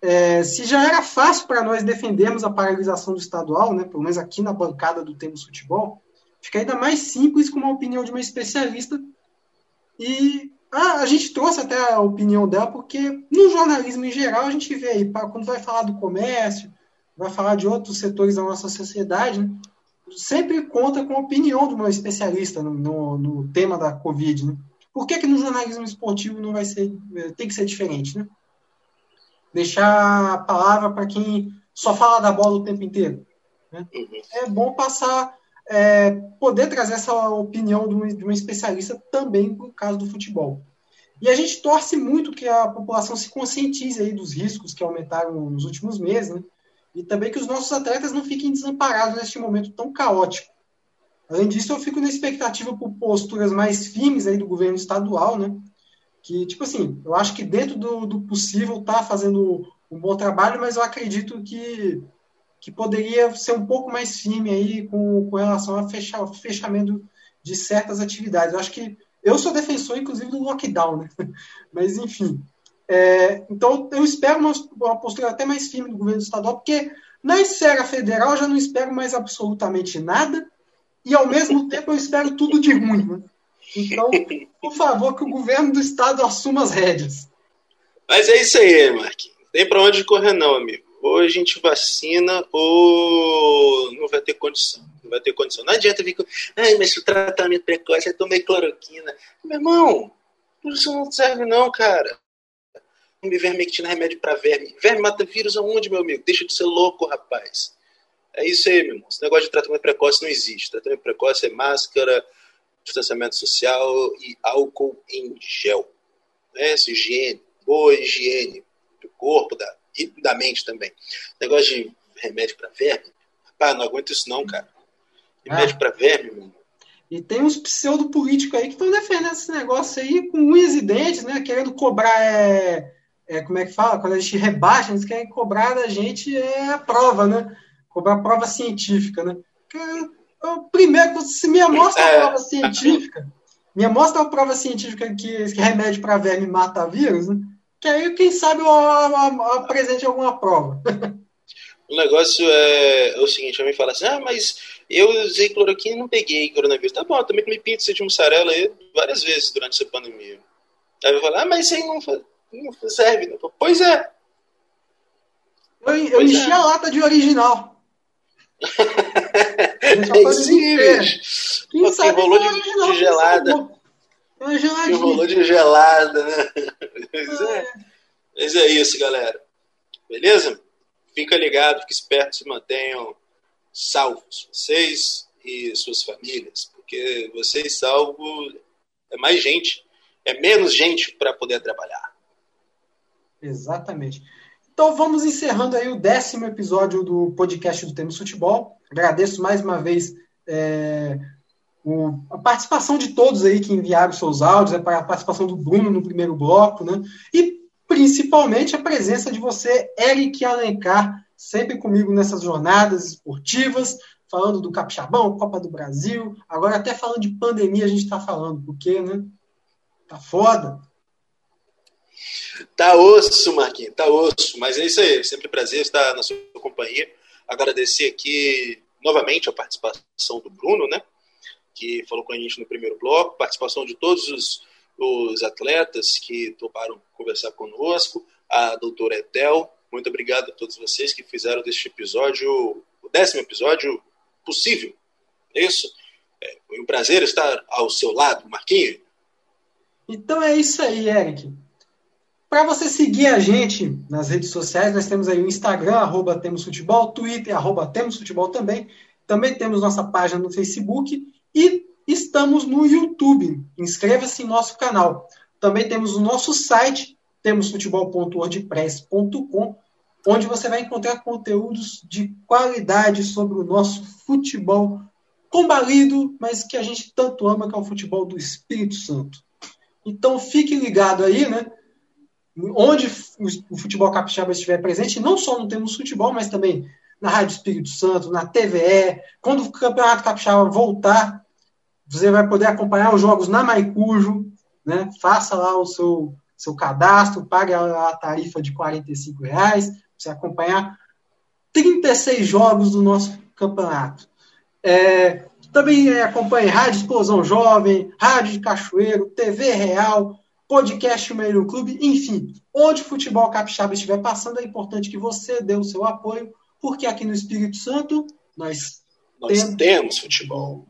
é, se já era fácil para nós defendermos a paralisação do estadual, né, pelo menos aqui na bancada do Temos Futebol, fica ainda mais simples com uma opinião de uma especialista. E ah, a gente trouxe até a opinião dela, porque no jornalismo em geral a gente vê aí, quando vai falar do comércio, vai falar de outros setores da nossa sociedade, né, sempre conta com a opinião de uma especialista no, no, no tema da Covid. Né? Por que, que no jornalismo esportivo não vai ser, tem que ser diferente? Né? Deixar a palavra para quem só fala da bola o tempo inteiro. Né? É bom passar é, poder trazer essa opinião de um, de um especialista também no caso do futebol. E a gente torce muito que a população se conscientize aí dos riscos que aumentaram nos últimos meses, né? E também que os nossos atletas não fiquem desamparados neste momento tão caótico. Além disso, eu fico na expectativa por posturas mais firmes aí do governo estadual, né? Que, tipo assim, eu acho que dentro do, do possível está fazendo um bom trabalho, mas eu acredito que que poderia ser um pouco mais firme aí com, com relação ao fechar, fechamento de certas atividades. Eu acho que eu sou defensor, inclusive, do lockdown, né? Mas, enfim. É, então, eu espero uma, uma, postura até mais firme do governo estadual, porque Na esfera federal, eu já não espero mais absolutamente nada, e ao mesmo tempo eu espero tudo de ruim. Né? Então, por favor, que o governo do estado assuma as rédeas. Mas é isso aí, Marquinhos. Tem para onde correr, não, amigo. Ou a gente vacina, ou não vai ter condição. Não vai ter condição. Não adianta vir com. Ai, mas o tratamento precoce é tomei cloroquina. Meu irmão, isso não serve, não, cara. Vermectina é remédio para verme. Verme mata vírus aonde, meu amigo? Deixa de ser louco, rapaz. É isso aí, meu irmão. Esse negócio de tratamento precoce não existe. Tratamento precoce é máscara, distanciamento social e álcool em gel. Né? Essa higiene, boa higiene do corpo da, e da mente também. Negócio de remédio para verme, rapaz, não aguento isso não, cara. Remédio ah. para verme, meu irmão. E tem uns pseudo-políticos aí que estão defendendo esse negócio aí com unhas e dentes, né? Querendo cobrar, é, é, como é que fala? Quando a gente rebaixa, eles querem cobrar da gente é, a prova, né? Cobrar a prova científica, né? primeiro, se me mostra a é. prova científica, me mostra a prova científica que, que remédio para verme mata vírus, né? que aí, quem sabe, eu apresente alguma prova. O negócio é, é o seguinte, me fala assim, ah, mas eu usei cloroquina e não peguei coronavírus. Tá bom, eu também comi pizza de mussarela aí várias vezes durante essa pandemia. Aí vai falar, ah, mas isso aí não, não serve. Não. Pois é. Eu, eu enchi é. a lata de original. é sim, bicho. Quem sabe rolou de, de gelada. Que rolou de gelada, né? Mas é. Mas é isso, galera. Beleza? Fica ligado, fique esperto, se mantenham salvos, vocês e suas famílias, porque vocês salvos é mais gente, é menos gente para poder trabalhar. Exatamente. Então vamos encerrando aí o décimo episódio do podcast do Temos Futebol. Agradeço mais uma vez é, o, a participação de todos aí que enviaram seus áudios, a participação do Bruno no primeiro bloco, né? E principalmente a presença de você, Eric Alencar, sempre comigo nessas jornadas esportivas, falando do Capixabão, Copa do Brasil, agora até falando de pandemia a gente está falando, porque, né? Tá foda. Tá osso, Marquinhos, tá osso. Mas é isso aí, sempre prazer estar na sua companhia. Agradecer aqui novamente a participação do Bruno, né? Que falou com a gente no primeiro bloco, participação de todos os, os atletas que toparam conversar conosco, a doutora Etel, muito obrigado a todos vocês que fizeram deste episódio, o décimo episódio, possível. É isso? É, foi um prazer estar ao seu lado, Marquinhos. Então é isso aí, Eric. Para você seguir a gente nas redes sociais, nós temos aí o Instagram, arroba Temos Futebol, Twitter, arroba Temos Futebol também. Também temos nossa página no Facebook e estamos no YouTube. Inscreva-se em nosso canal. Também temos o nosso site, temosfutebol.wordpress.com, onde você vai encontrar conteúdos de qualidade sobre o nosso futebol combalido, mas que a gente tanto ama, que é o futebol do Espírito Santo. Então fique ligado aí, né? Onde o futebol capixaba estiver presente, não só no Temos Futebol, mas também na Rádio Espírito Santo, na TVE. Quando o Campeonato Capixaba voltar, você vai poder acompanhar os jogos na Maicujo, né? Faça lá o seu seu cadastro, pague a, tarifa de R$ reais você acompanhar 36 jogos do nosso campeonato. É, também é, acompanhe Rádio Explosão Jovem, Rádio de Cachoeiro, TV Real, podcast Meio Clube, enfim, onde o futebol capixaba estiver passando, é importante que você dê o seu apoio, porque aqui no Espírito Santo nós, nós temos, temos futebol.